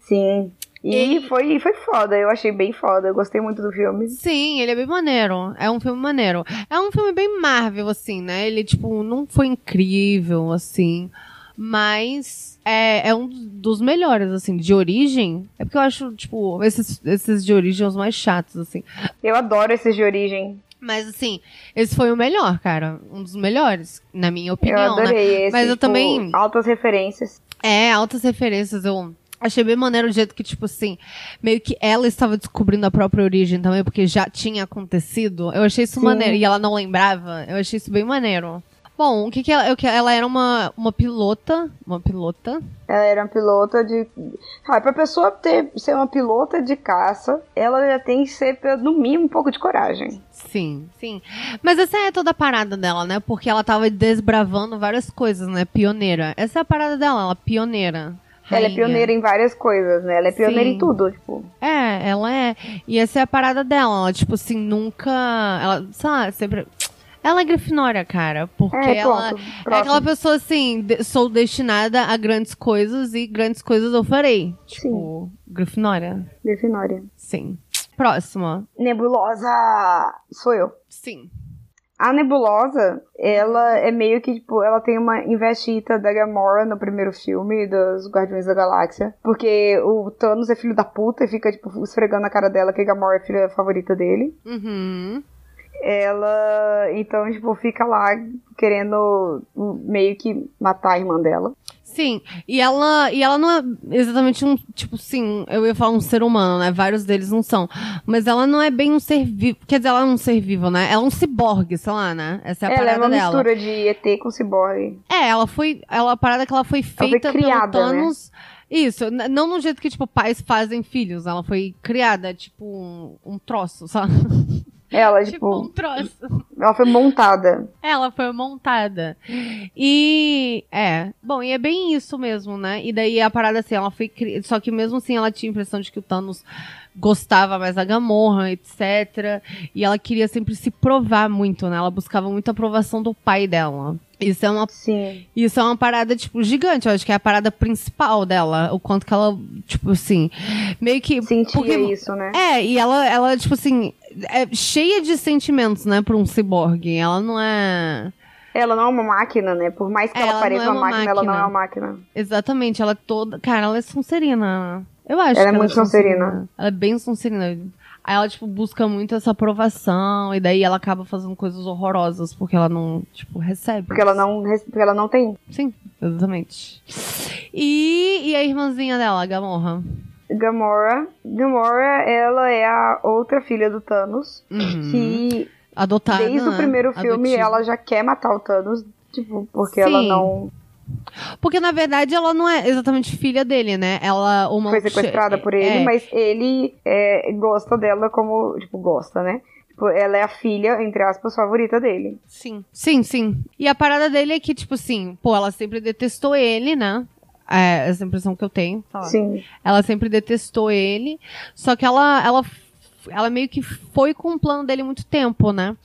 Sim. E E- foi, foi foda, eu achei bem foda, eu gostei muito do filme. Sim, ele é bem maneiro. É um filme maneiro. É um filme bem Marvel, assim, né? Ele, tipo, não foi incrível, assim. Mas é, é um dos melhores, assim, de origem. É porque eu acho, tipo, esses, esses de origem os mais chatos, assim. Eu adoro esses de origem. Mas, assim, esse foi o melhor, cara. Um dos melhores, na minha eu opinião, né? adorei esse. Mas eu tipo, também- Altas referências. É, altas referências. Eu achei bem maneiro o jeito que, tipo assim, meio que ela estava descobrindo a própria origem também, porque já tinha acontecido. Eu achei isso Sim. maneiro. E ela não lembrava. Eu achei isso bem maneiro. Bom, o que que ela... o que- Ela era uma, uma pilota. Uma pilota. Ela era uma pilota de. Ah, pra pessoa ter, ser uma pilota de caça, ela já tem que ser, no mínimo, um pouco de coragem. Sim, sim. Mas essa é toda a parada dela, né? Porque ela tava desbravando várias coisas, né? Pioneira. Essa é a parada dela, ela é pioneira. Ela é Rainha. pioneira em várias coisas, né? Ela é pioneira Sim. em tudo, tipo. É, ela é. E essa é a parada dela. Ela, tipo assim, nunca. Ela, sei lá, sempre. Ela é grifinória, cara. Porque É, ela. pronto. É aquela pessoa assim, de- sou destinada a grandes coisas e grandes coisas eu farei. Tipo, grifinória. Grifinória. Sim. Próxima. Nebulosa! Sou eu. Sim. A Nebulosa, ela é meio que, tipo, ela tem uma investida da Gamora no primeiro filme dos Guardiões da Galáxia. Porque o Thanos é filho da puta e fica, tipo, esfregando a cara dela que a Gamora é a filha favorita dele. Uhum. Ela, então, tipo, fica lá querendo meio que matar a irmã dela. Sim, e ela, e ela não é exatamente um, tipo assim, eu ia falar um ser humano, né? Vários deles não são. Mas ela não é bem um ser vivo. Quer dizer, ela é um ser vivo, né? Ela é um ciborgue, sei lá, né? Essa é a ela é parada uma dela. mistura de ET com ciborgue. É, ela foi. Ela, a parada é que ela foi foi feita criada, pelo Thanos. Isso, n- não no jeito que, tipo, pais fazem filhos. Ela foi criada, tipo, um, um troço, sabe? Ela, tipo, um tipo, troço. ela foi montada. Ela foi montada. E é, bom, e é bem isso mesmo, né? E daí a parada assim, ela foi cri... só que mesmo assim ela tinha a impressão de que o Thanos gostava mais da Gamorra, etc. E ela queria sempre se provar muito, né? Ela buscava muita aprovação do pai dela. Isso é uma Sim. isso é uma parada, tipo, gigante. Eu acho que é a parada principal dela. O quanto que ela, tipo assim, meio que. Sentia porque- isso, né? É, e ela, ela, tipo assim, é cheia de sentimentos, né, pra um ciborgue. Ela não é. Ela não é uma máquina, né? Por mais que É, ela, ela pareça é uma, uma máquina, ela não é máquina. uma máquina. Exatamente, ela é toda. Cara, ela é Sonserina. Eu acho Ela é que muito Sonserina. Ela é bem Sonserina. Aí ela, tipo, busca muito essa aprovação. E daí ela acaba fazendo coisas horrorosas porque ela não, tipo, recebe. Porque ela não, porque ela não tem. Sim, exatamente. E, e a irmãzinha dela, a Gamorra? Gamora. Gamora, ela é a outra filha do Thanos. Uhum. Que Adotada. desde o primeiro filme Adotiva. ela já quer matar o Thanos. Tipo, porque Sim. ela não Porque na verdade ela não é exatamente filha dele, né? Ela uma foi sequestrada por ele, é, mas ele é, gosta dela como. Tipo, gosta, né? Tipo, ela é a filha, entre aspas, favorita dele. Sim. Sim, sim. E a parada dele é que, tipo assim, pô, ela sempre detestou ele, né? É, essa impressão que eu tenho. sei lá. Sim. Ela sempre detestou ele. Só que ela, ela, ela meio que foi com o plano dele muito tempo, né?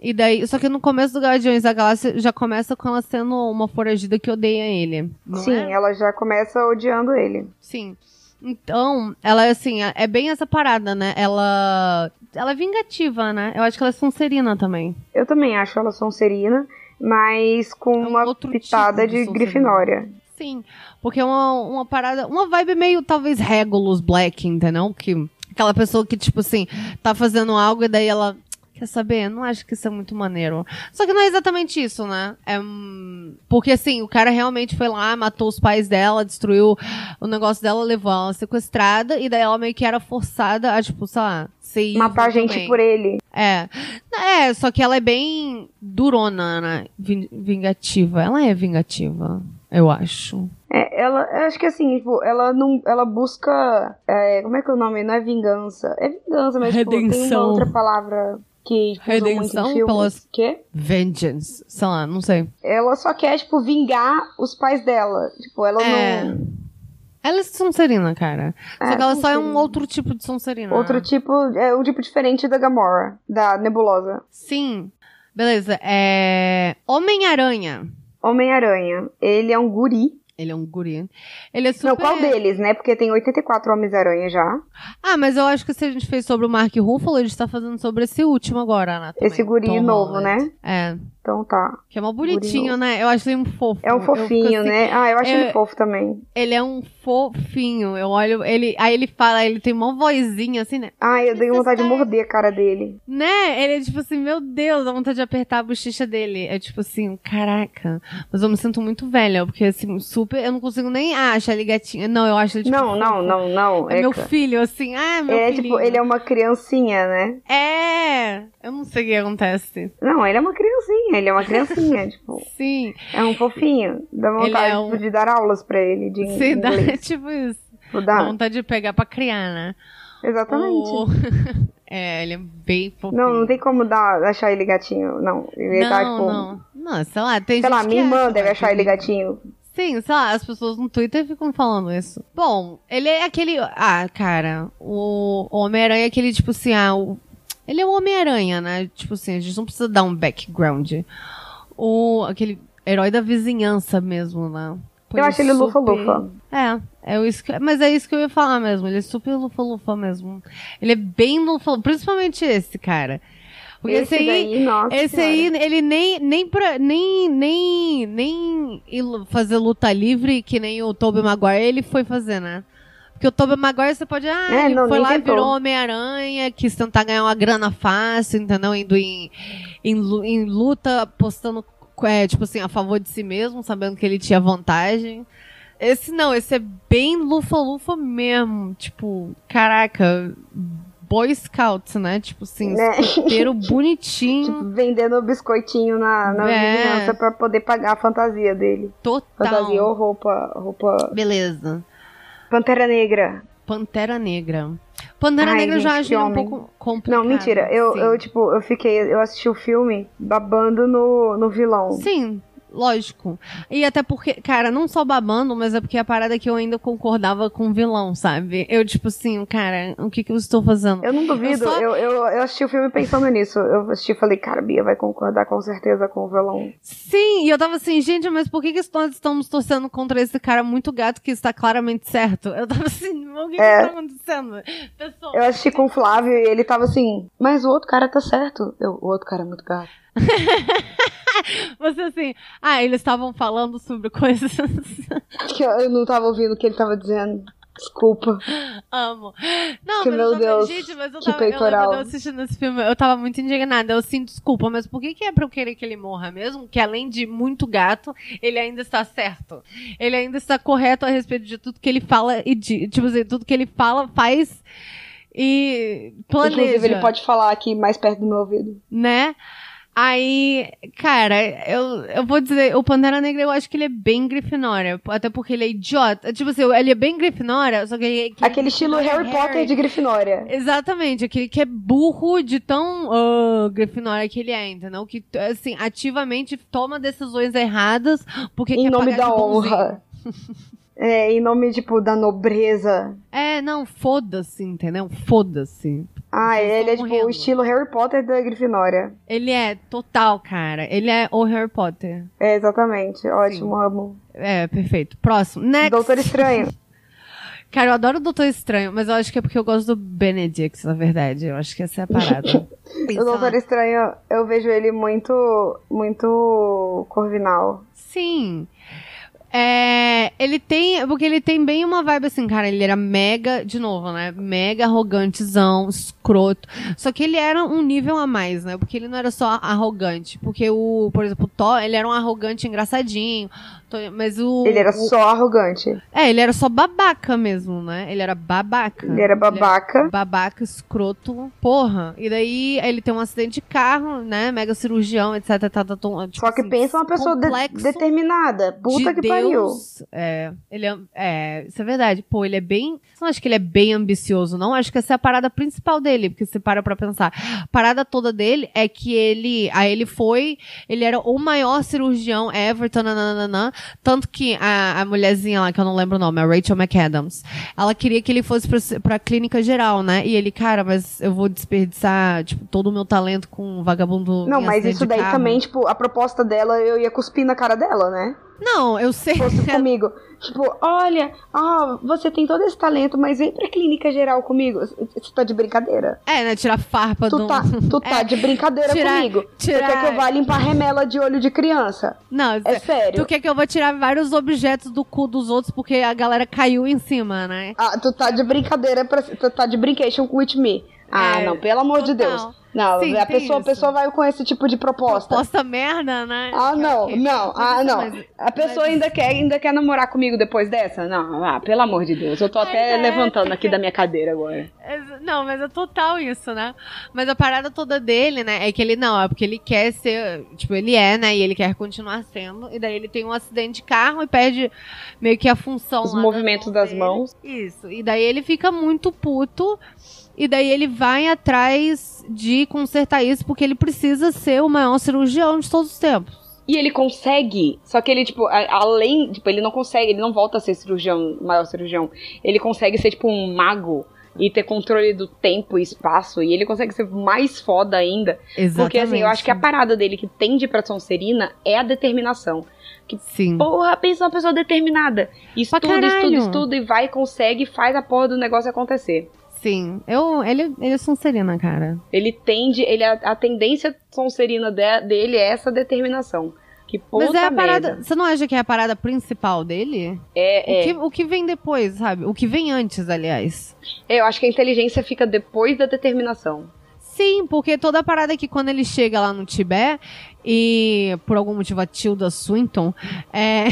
E daí, só que no começo do Guardiões da Galáxia já começa com ela sendo uma foragida que odeia ele. Não Sim, é? ela já começa odiando ele. Sim. Então, ela assim, é é bem essa parada, né? Ela ela é vingativa, né? Eu acho que ela é sonserina também. Eu também acho ela Sonserina, mas com É um uma pitada tipo de de. Grifinória. Sim, porque é uma, uma parada, uma vibe meio talvez Regulus Black, entendeu? Que aquela pessoa que tipo assim, tá fazendo algo e daí ela quer saber, não acho que isso é muito maneiro. Só que não é exatamente isso, né? É, porque assim, o cara realmente foi lá, matou os pais dela, destruiu o negócio dela, levou ela sequestrada e daí ela meio que era forçada a tipo, sei lá, evil Matar a gente por ele. É. É, só que ela é bem durona, né? Vin- Vingativa. Ela é vingativa, eu acho. É, ela, eu acho que assim, tipo, ela não, ela busca, é, como é que é o nome? Não é vingança, é vingança, mas tipo, tem uma Redenção. outra palavra que tipo, Redenção pelas- Quê? Vengeance. Sei lá, não sei. Ela só quer, tipo, vingar os pais dela. Tipo, ela É. não... Ela é Sonserina, cara. Só É, que ela só é um Sonserina. outro tipo de Sonserina. Outro tipo, é um tipo diferente da Gamora, da Nebulosa. Sim. Beleza. É. Homem-Aranha. Homem-Aranha, ele é um guri. Ele é um guri. Ele é super. Não, qual deles, né? Porque tem 84 Homens-Aranha já. Ah, mas eu acho que se a gente fez sobre o Mark Ruffalo, a gente tá fazendo sobre esse último agora, né? também. Esse guri Tom novo, Holland. né? É. Então tá. Que é mó bonitinho, né? Eu acho ele um fofo. É um fofinho, assim, né? Ah, eu acho é- ele fofo também. Ele é um fofinho. Eu olho. Ele, aí ele fala, ele tem uma vozinha assim, né? Ai, eu dei vontade de Necessário. morder a cara dele. Né? Ele é tipo assim, meu Deus, dá vontade de apertar a bochecha dele. É tipo assim, caraca. Mas eu me sinto muito velha, porque assim, super. Eu não consigo nem ah, achar ele gatinho. Não, eu acho ele tipo. não, não, não, não. É meu filho, assim, ah, meu é filho. tipo, ele é uma criancinha, né? É! Eu não sei o que acontece. Não, ele é uma criancinha, ele é uma criancinha, tipo, Sim, é um fofinho. Dá vontade é um- de dar aulas pra ele de sim, dá, inglês. tipo isso. Tipo, Dá dá. vontade de pegar pra criar, né? Exatamente. O- é, ele é bem fofinho. Não, não tem como dar, achar ele gatinho, não. Ele não, tá, tipo, não. Não, sei lá, tem sei lá, minha irmã deve né, achar ele gatinho. Sim, sei lá, as pessoas no Twitter ficam falando isso. Bom, ele é aquele. Ah, cara, o o Homem-Aranha é aquele, tipo assim, ah, o- ele é o Homem-Aranha, né? Tipo assim, a gente não precisa dar um background. O, aquele herói da vizinhança mesmo, né? Eu é acho ele lufa-lufa. É, é isso que, mas é isso que eu ia falar mesmo. Ele é super lufa-lufa mesmo. Ele é bem lufa principalmente esse, cara. Porque esse, Esse aí, daí, nossa esse senhora. aí, ele nem, nem, pra, nem, nem, nem fazer luta livre, que nem o Tobey Maguire, ele foi fazer, né? Porque o Tobey Maguire, você pode, ah, É, ele não, foi lá, tentou. virou Homem-Aranha, quis tentar ganhar uma grana fácil, entendeu? Indo em, em, em luta, postando, é, tipo assim, a favor de si mesmo, sabendo que ele tinha vantagem. Esse não, esse é bem lufa-lufa mesmo. Tipo, caraca, Boy Scouts, né? Tipo assim, Né? escoteiro bonitinho, Tipo, vendendo biscoitinho na, na É. vizinhança pra poder pagar a fantasia dele. total. Fantasia ou roupa, roupa... Beleza. Pantera Negra. Pantera Negra. Pantera Ai, Negra já ele um pouco complicado. Não, mentira. Eu, sim. eu, tipo, eu fiquei... Eu assisti o filme babando no, no vilão. Sim, lógico. E até porque, cara, não só babando, mas é porque a parada é que eu ainda concordava com o vilão, sabe? Eu, tipo assim, cara, o que que eu estou fazendo? Eu não duvido, Eu só- eu, eu, eu assisti o filme pensando nisso. Eu assisti e falei, cara, Bia vai concordar com certeza com o vilão. Sim, e eu tava assim, gente, mas por que, que nós estamos torcendo contra esse cara muito gato que está claramente certo? Eu tava assim, o que, É. que está acontecendo? Pessoal, Eu assisti com o Flávio e ele tava assim, mas o outro cara tá certo. Eu, o outro cara é muito gato. você assim, ah, eles estavam falando sobre coisas. Que eu, eu não tava ouvindo o que ele tava dizendo. Desculpa. Amo. Não, Que mas meu eu Deus, gente, mas eu que tava, eu peitoral. lembro de eu assistindo esse filme, eu tava muito indignada. Eu assim, desculpa, mas por que, que é pra eu querer que ele morra mesmo? Que além de muito gato, ele ainda está certo. Ele ainda está correto a respeito de tudo que ele fala e de, tipo assim, tudo que ele fala, faz e planeja. Inclusive, ele pode falar aqui mais perto do meu ouvido. né? Aí, cara, eu, eu vou dizer, o Pantera Negra eu acho que ele é bem Grifinória, até porque ele é idiota. Tipo assim, ele é bem Grifinória, só que ele, que Aquele estilo Harry Potter de Grifinória. Exatamente, aquele que é burro de tão ah, Grifinória que ele é, entendeu? Que, assim, ativamente toma decisões erradas porque Em nome da honra. É, em nome, tipo, da nobreza. É, não, foda-se, entendeu? Foda-se. Ah, Vocês ele é tipo o estilo Harry Potter da Grifinória. Ele é total, cara. Ele é o Harry Potter. É, exatamente. Ótimo, amo. É, perfeito. Próximo. Next. Doutor Estranho. Cara, eu adoro o Doutor Estranho, mas eu acho que é porque eu gosto do Benedict, na verdade. Eu acho que essa é a parada. o Doutor Estranho, eu vejo ele muito, muito corvinal. Sim. É, ele tem, porque ele tem bem uma vibe assim, cara, ele era mega, de novo, né, mega arrogantezão, escroto, só que ele era um nível a mais, né, porque ele não era só arrogante, porque o, por exemplo, o Thor, ele era um arrogante engraçadinho, mas o... Ele era o- só arrogante. É, ele era só babaca mesmo, né, ele era babaca. Ele era babaca. babaca, escroto, porra. E daí ele tem um acidente de carro, né? Mega cirurgião, etc. Tá, tá, tá, tipo Só que assim, pensa uma pessoa de- determinada. Puta de que pariu. Deus. É, ele é, é, isso é verdade. Pô, ele é bem. Não acho que ele é bem ambicioso, não. Acho que essa é a parada principal dele, porque você para pra pensar. A parada toda dele é que ele. Aí ele foi. Ele era o maior cirurgião ever, tananana, tanto que a, a mulherzinha lá, que eu não lembro o nome, a Rachel McAdams, ela queria que ele fosse pra, pra clínica geral, né? E ele, cara, mas eu vou desperdiçar, tipo, todo o meu talento com um vagabundo. Não, mas isso daí também, tipo, a proposta dela, eu ia cuspir na cara dela, né? Não, eu sei. Se fosse comigo. Tipo, olha, ó, você tem todo esse talento, mas vem pra clínica geral comigo. Você tá de brincadeira? É, né? Tirar farpa do. Tu tá, tu tá É, de brincadeira tirar- comigo. tirar- Você quer que eu vá limpar remela de olho de criança? Não, É sério. Tu quer que eu vou tirar vários objetos do cu dos outros porque a galera caiu em cima, né? Ah, tu tá de brincadeira, pra, tu tá de brincation with me. Ah, É, não, pelo amor de total. Deus. Não, Sim, a pessoa, a pessoa vai com esse tipo de proposta. Proposta merda, né? Ah, não, não, ah, não. mas- A pessoa mas- ainda quer, ainda quer namorar comigo depois dessa? Não, ah, pelo amor de Deus. Eu tô até é, levantando porque- aqui da minha cadeira agora. Não, mas é total isso, né? Mas a parada toda dele, né, é que ele não, é porque ele quer ser, tipo, ele é, né, e ele quer continuar sendo, e daí ele tem um acidente de carro e perde meio que a função Os movimentos das dele. mãos. Isso, e daí ele fica muito puto, e daí ele vai atrás de consertar isso, porque ele precisa ser o maior cirurgião de todos os tempos. E ele consegue, só que ele, tipo, além, tipo, ele não consegue, ele não volta a ser cirurgião, maior cirurgião. Ele consegue ser, tipo, um mago e ter controle do tempo e espaço, e ele consegue ser mais foda ainda. Exatamente. Porque, assim, eu acho que a parada dele que tende pra Sonserina é a determinação. Sim. Porra, pensa uma pessoa determinada. Estuda, estuda, estuda e vai, consegue, faz a porra do negócio acontecer. Sim. Eu, ele, ele é Sonserina, cara. Ele tende, ele a, a tendência sonserina de- dele é essa determinação. Que puta Mas é a parada. merda. Você não acha que é a parada principal dele? É, é. O, que, o que vem depois, sabe? O que vem antes, aliás. É, Eu acho que a inteligência fica depois da determinação. Sim, porque toda a parada que quando ele chega lá no Tibete e por algum motivo a Tilda Swinton é.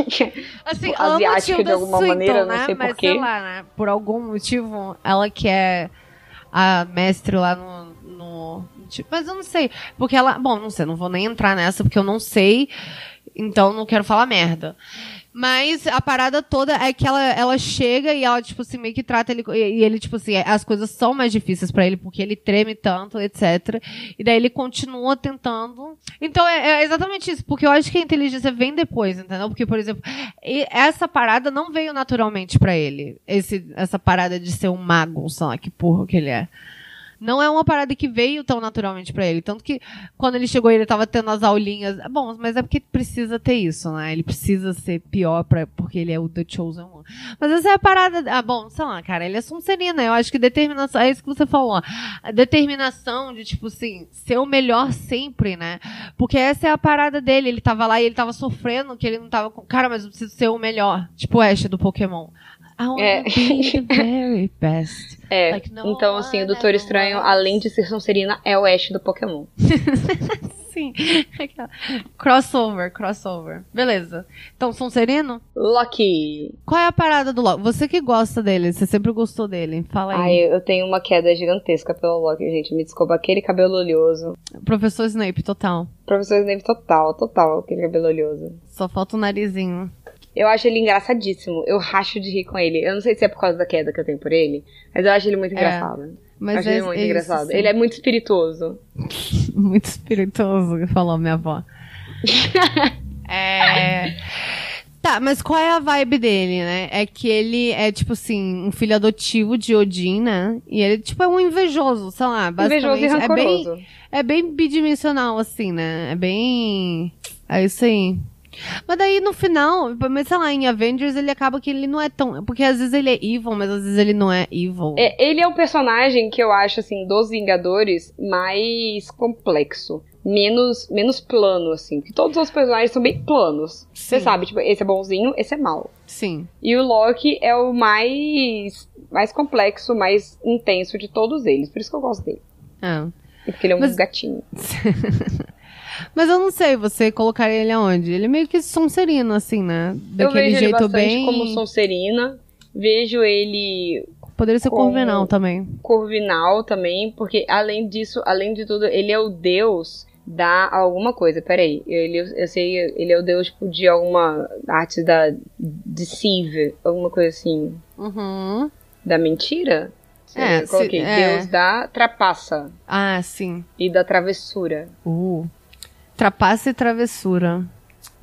assim, asiática Tilda de alguma Swinton, maneira, não né? sei Mas porquê. sei lá, né? Por algum motivo, ela que é a mestre lá no. no mas eu não sei. Porque ela. Bom, não sei, não vou nem entrar nessa porque eu não sei. Então não quero falar merda. Mas a parada toda é que ela, ela chega e ela, tipo assim, meio que trata ele. E ele, tipo assim, as coisas são mais difíceis pra ele porque ele treme tanto, etc. E daí ele continua tentando. Então é, é exatamente isso, porque eu acho que a inteligência vem depois, entendeu? Porque, por exemplo, essa parada não veio naturalmente pra ele. Esse, essa parada de ser um mago, sei lá que porra que ele é. Não é uma parada que veio tão naturalmente pra ele. Tanto que quando ele chegou, ele tava tendo as aulinhas. Bom, mas é porque precisa ter isso, né? Ele precisa ser pior pra, porque ele é o The Chosen One. Mas essa é a parada. Ah, bom, sei lá, cara, ele é Sonserina. Eu acho que determinação. É isso que você falou. A determinação de, tipo assim, ser o melhor sempre, né? Porque essa é a parada dele. Ele tava lá e ele tava sofrendo que ele não tava com. Cara, mas eu preciso ser o melhor. Tipo o Ash do Pokémon. I wanna É. be the very best. É, Like então assim, o Doutor Estranho, além de ser Sonserina, é o Ash do Pokémon. Sim. Crossover, crossover. Beleza. Então, Sonserino? Loki. Qual é a parada do Loki? Você que gosta dele, você sempre gostou dele. Fala Ai, aí. eu tenho uma queda gigantesca pelo Loki, gente. Me desculpa, aquele cabelo oleoso. Professor Snape, total. Professor Snape total, total, aquele cabelo oleoso. Só falta o narizinho. Eu acho ele engraçadíssimo. Eu racho de rir com ele. Eu não sei se é por causa da queda que eu tenho por ele, mas eu acho ele muito É, engraçado. eu Mas acho é, ele muito é engraçado. sim. Ele é muito espirituoso. muito espirituoso, falou minha avó. é. Tá, mas qual é a vibe dele, né? É que ele é, tipo assim, um filho adotivo de Odin, né? E ele, tipo, é um invejoso, sei lá, basicamente. Invejoso e é bem, rancoroso. é bem bidimensional, assim, né? É bem. É isso aí. Mas daí no final, mas sei lá, em Avengers ele acaba que ele não é tão. Porque às vezes ele é evil, mas às vezes ele não é evil. É, ele é o personagem que eu acho, assim, dos Vingadores, mais complexo. Menos, menos plano, assim. Porque todos os personagens são bem planos. Você sabe, tipo, esse é bonzinho, esse é mau. Sim. E o Loki é o mais, mais complexo, mais intenso de todos eles. Por isso que eu gosto dele. É. E Porque ele é um Mas- gatinho. Mas eu não sei, você colocaria ele aonde? Ele é meio que Sonserino, assim, né? eu Daquele vejo ele jeito bastante bem. como Sonserina. Vejo ele Poderia ser Corvinal também. Corvinal também, porque além disso, além de tudo, ele é o deus da alguma coisa. Peraí, ele, eu sei, ele é o deus tipo, de alguma arte da deceive, alguma coisa assim. Uhum. Da mentira? É, eu coloquei, se- é. deus da trapaça Ah, sim. e da travessura. Uh. Trapaça e travessura.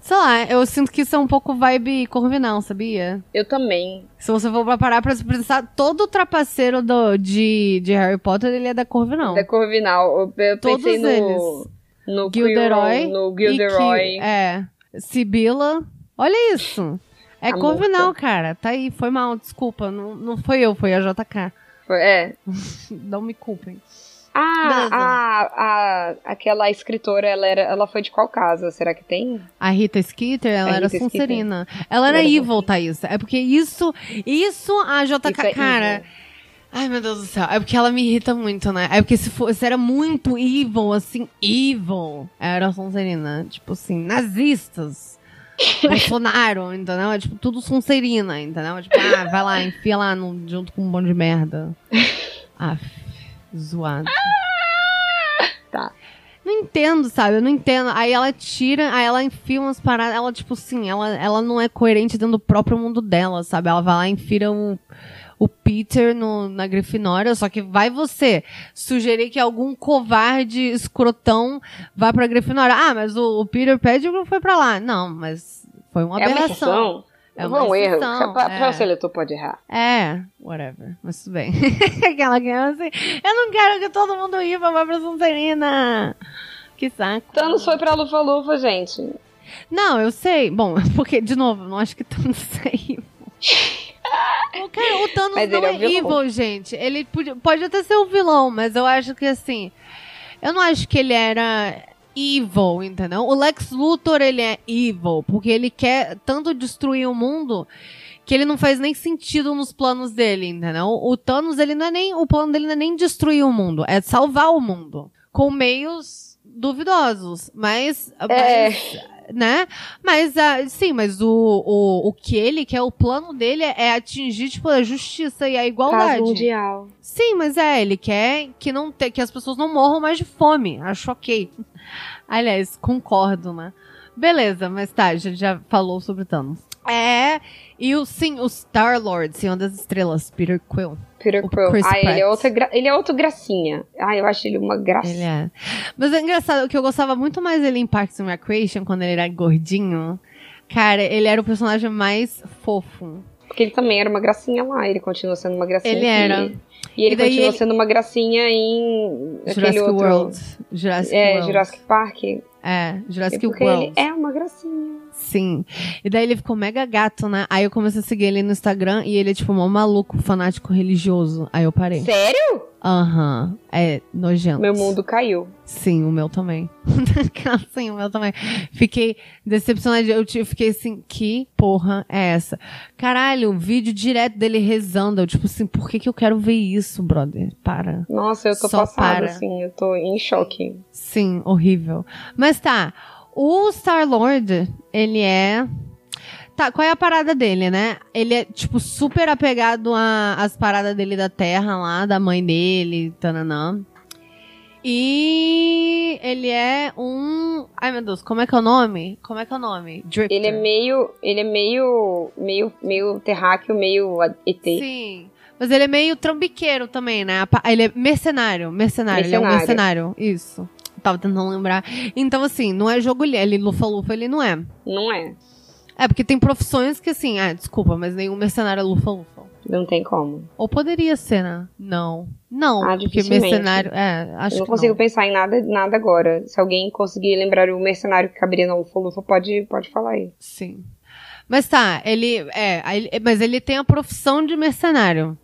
Sei lá, eu sinto que isso é um pouco vibe Corvinal, sabia? Eu também. Se você for parar pra pensar, todo o trapaceiro do, de, de Harry Potter, ele é da Corvinal. Da Corvinal. Eu, eu Todos pensei no. eles. No Gilderoy no E que- Gilderoy. é. Sibila. Olha isso. É A Corvinal, morta. cara. Tá aí, foi mal, desculpa. Não, não foi eu, foi a JK. Foi- É. Não me culpem. Ah, a, a, aquela escritora, ela, era, ela foi de qual casa? Será que tem? A Rita Skeeter, ela A era Rita Skeeter. Sonserina. Ela era era evil, Thaís. É porque isso, isso a JK, Isso é cara... evil. Ai, meu Deus do céu. É porque ela me irrita muito, né? É porque se fosse, era muito evil, assim, evil, era a Sonserina. Tipo assim, nazistas. Bolsonaro, entendeu? É tipo tudo Sonserina, entendeu? É Tipo, ah, vai lá, enfia lá no- junto com um monte de merda. Ah, zoado. Tá. Não entendo, sabe? Eu não entendo. Aí ela tira, aí ela enfia umas paradas. Ela, tipo assim, ela, ela não é coerente dentro do próprio mundo dela, sabe? Ela vai lá e enfia um, o Peter no, na Grifinória, só que vai você sugerir que algum covarde escrotão vá pra Grifinória. Ah, mas o, o Peter Pettigrew foi pra lá. Não, mas foi uma É uma aberração. exceção? É um erro. Pra, pra é. o seletor pode errar. É, whatever. Mas tudo bem. Aquela que é assim, eu não quero que todo mundo iva vá pra Sonserina. Que saco. Thanos foi pra Lufa-Lufa, gente. Não, eu sei. Bom, porque, de novo, eu não acho que Thanos é evil. O, cara, o Thanos Mas não é é, evil, gente. Ele pode, pode até ser o vilão, mas eu acho que assim. Eu não acho que ele era evil, entendeu? O Lex Luthor, ele é evil, porque ele quer tanto destruir o mundo que ele não faz nem sentido nos planos dele, entendeu? O Thanos, ele não é nem. O plano dele não é nem destruir o mundo, é salvar o mundo. Com meios duvidosos. Mas. É. mas, né? Mas, ah, sim, mas o, o, o que ele quer, o plano dele é atingir, tipo, a justiça e a Paz igualdade. mundial. Sim, mas é, ele quer que não te, que as pessoas não morram mais de fome. Acho ok. Aliás, concordo, né? Beleza, mas tá, já, já falou sobre Thanos. É, e o sim, o Star-Lord, Senhor das Estrelas, Peter Quill. Peter Quill. Ah, ele é, outra gra... ele é outro gracinha. Ah, eu acho ele uma graça. Ele é. Mas é engraçado, o que eu gostava muito mais dele em Parks and Recreation, quando ele era gordinho. Cara, ele era o personagem mais fofo. Porque ele também era uma gracinha lá. Ele continua sendo uma gracinha. Ele era. E ele E continua ele- sendo uma gracinha em Jurassic outro. World. Jurassic É, World. Jurassic Park. É, É Jurassic porque World. ele é uma gracinha. Sim. E daí ele ficou mega gato, né? Aí eu comecei a seguir ele no Instagram e ele é tipo um maluco, fanático religioso. Aí eu parei. Sério? Aham. É nojento. Meu mundo caiu. Sim, o meu também. Sim, o meu também. Fiquei decepcionada. Eu eu fiquei assim, que porra é essa? Caralho, um vídeo direto dele rezando. Eu, tipo assim, por que que eu quero ver isso, brother? Para. Nossa, eu tô Só passada, para. assim. Eu tô em choque. Sim, horrível. Mas tá, o Star-Lord, ele é... Tá, qual é a parada dele, né? Ele é, tipo, super apegado a- às paradas dele da Terra lá, da mãe dele, tananã. E ele é um... Ai, meu Deus, como é que é o nome? Como é que é o nome? Drifter. Ele é meio. Ele é meio. meio. meio terráqueo, meio ET. Sim. Mas ele é meio trambiqueiro também, né? Ele é mercenário, mercenário, ele é um Mercenário. mercenário. Isso. Tava tentando lembrar. Então, assim, não é jogo ele lufa-lufa, ele não é. Não é. É, porque tem profissões que, assim, ah, desculpa, mas nenhum mercenário é lufa-lufa. Não tem como. Ou poderia ser, né? Não. Não, Ah, porque mercenário. É, acho eu não consigo não. pensar em nada, nada agora. Se alguém conseguir lembrar o mercenário que caberia na Lufa-Lufa, pode, pode falar aí. Sim. Mas tá, ele. É, mas ele tem a profissão de mercenário.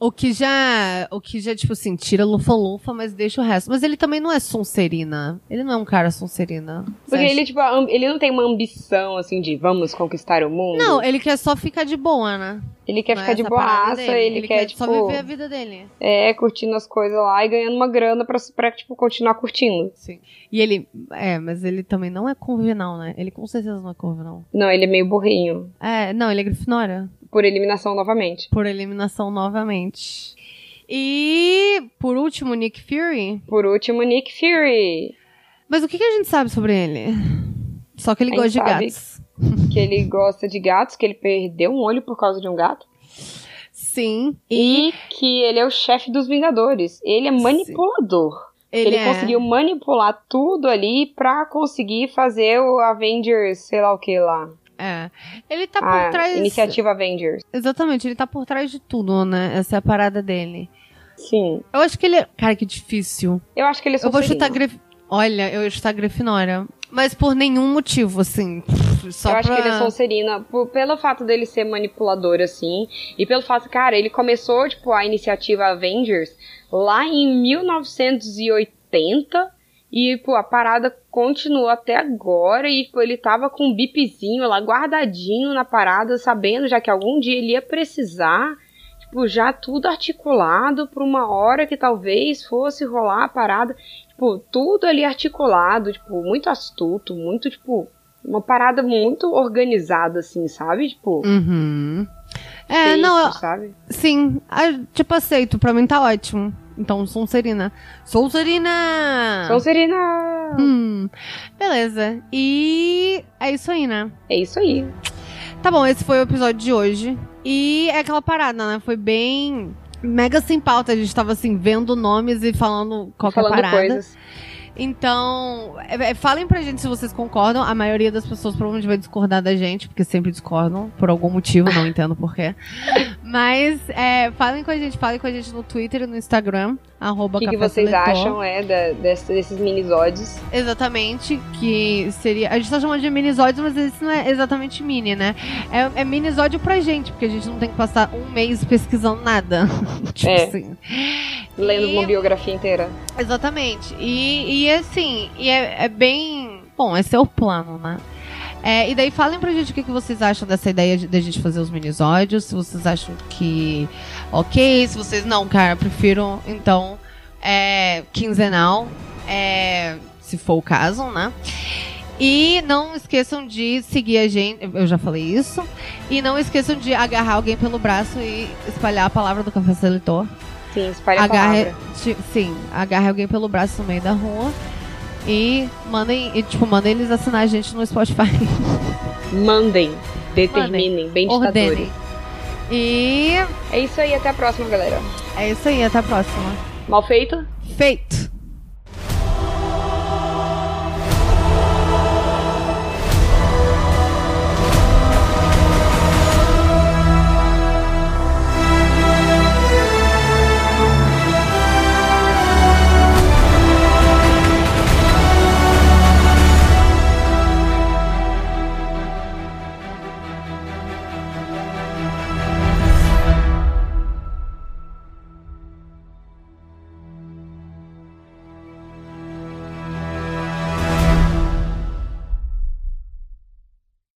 O que já. O que já, tipo assim, tira lufa-lufa, mas deixa o resto. Mas ele também não é Sonserina. Ele não é um cara Sonserina. Porque ele, tipo, ele não tem uma ambição, assim, de vamos conquistar o mundo. Não, ele quer só ficar de boa, né? Ele quer Não é ficar de essa parada boaça, dele. ele, quer, tipo, só viver a vida dele. é, curtindo as coisas lá e ganhando uma grana pra, pra tipo, continuar curtindo. Sim. E ele. É, mas ele também não é Corvinal, né? Ele com certeza não é Corvinal. Não, ele é meio burrinho. É, não, ele é Grifinória. Por eliminação novamente. Por eliminação novamente. E, por último, Nick Fury. Por último, Nick Fury. Mas o que, que a gente sabe sobre ele? Só que ele A gosta de gatos. Que ele gosta de gatos, que ele perdeu um olho por causa de um gato. Sim. E E que ele é o chefe dos Vingadores. Ele é manipulador. ele, Ele, é... conseguiu manipular tudo ali pra conseguir fazer o Avengers, sei lá o que lá. É. Ele tá por a trás. iniciativa Avengers. Exatamente, ele tá por trás de tudo, né? Essa é a parada dele. Sim. Eu acho que ele é. Cara, que difícil. Eu acho que ele é Eu vou chutar Grif... Olha, eu ia chutar Grifinória. Mas por nenhum motivo, assim. Só eu acho pra... que ele é Sonserina por- pelo fato dele ser manipulador, assim. E pelo fato, cara, ele começou, tipo, a iniciativa Avengers lá em 1980. E, pô, a parada continuou até agora. E, pô, ele tava com um bipzinho lá guardadinho na parada, sabendo já que algum dia ele ia precisar. Tipo, já tudo articulado pra uma hora que talvez fosse rolar a parada. Tipo, tudo ali articulado, tipo, muito astuto, muito, tipo, uma parada muito organizada, assim, sabe? Tipo, Uhum. É, feito, não, sabe? sim. Tipo, aceito. Pra mim tá ótimo. Então, Sonserina. Sonserina! Sonserina! Hum, beleza. E é isso aí, né? É isso aí. Tá bom, esse foi o episódio de hoje. E é aquela parada, né? Foi bem. Mega sem pauta. A gente tava assim, vendo nomes e falando qualquer Falando parada. coisas. Então, é, é, falem pra gente se vocês concordam. A maioria das pessoas provavelmente vai discordar da gente, porque sempre discordam, por algum motivo, não entendo porquê. Mas é, falem com a gente, falem com a gente no Twitter e no Instagram, O que, que vocês Seletor. acham, é, da- desse- desses minisódios? Exatamente, que seria. A gente tá chamando de minisódios, mas esse não é exatamente mini, né? É, é minisódio pra gente, porque a gente não tem que passar um mês pesquisando nada. tipo É. assim. Lendo E- uma biografia inteira. Exatamente. E, e assim, e é, é bem. Bom, esse é o plano, né? É, e daí falem pra gente o que, que vocês acham dessa ideia de, de a gente fazer os minisódios. Se vocês acham que ok, se vocês não, cara, prefiro então é, quinzenal, é, se for o caso, né? E não esqueçam de seguir a gente, eu já falei isso. E não esqueçam de agarrar alguém pelo braço e espalhar a palavra do Café Seletor Sim, espalha sim, agarre alguém pelo braço no meio da rua e mandem, e, tipo, mandem eles assinar a gente no Spotify. Mandem. Determinem, bem Ordenem. E É isso aí, até a próxima, galera. é isso aí, até a próxima. Mal feito? Feito!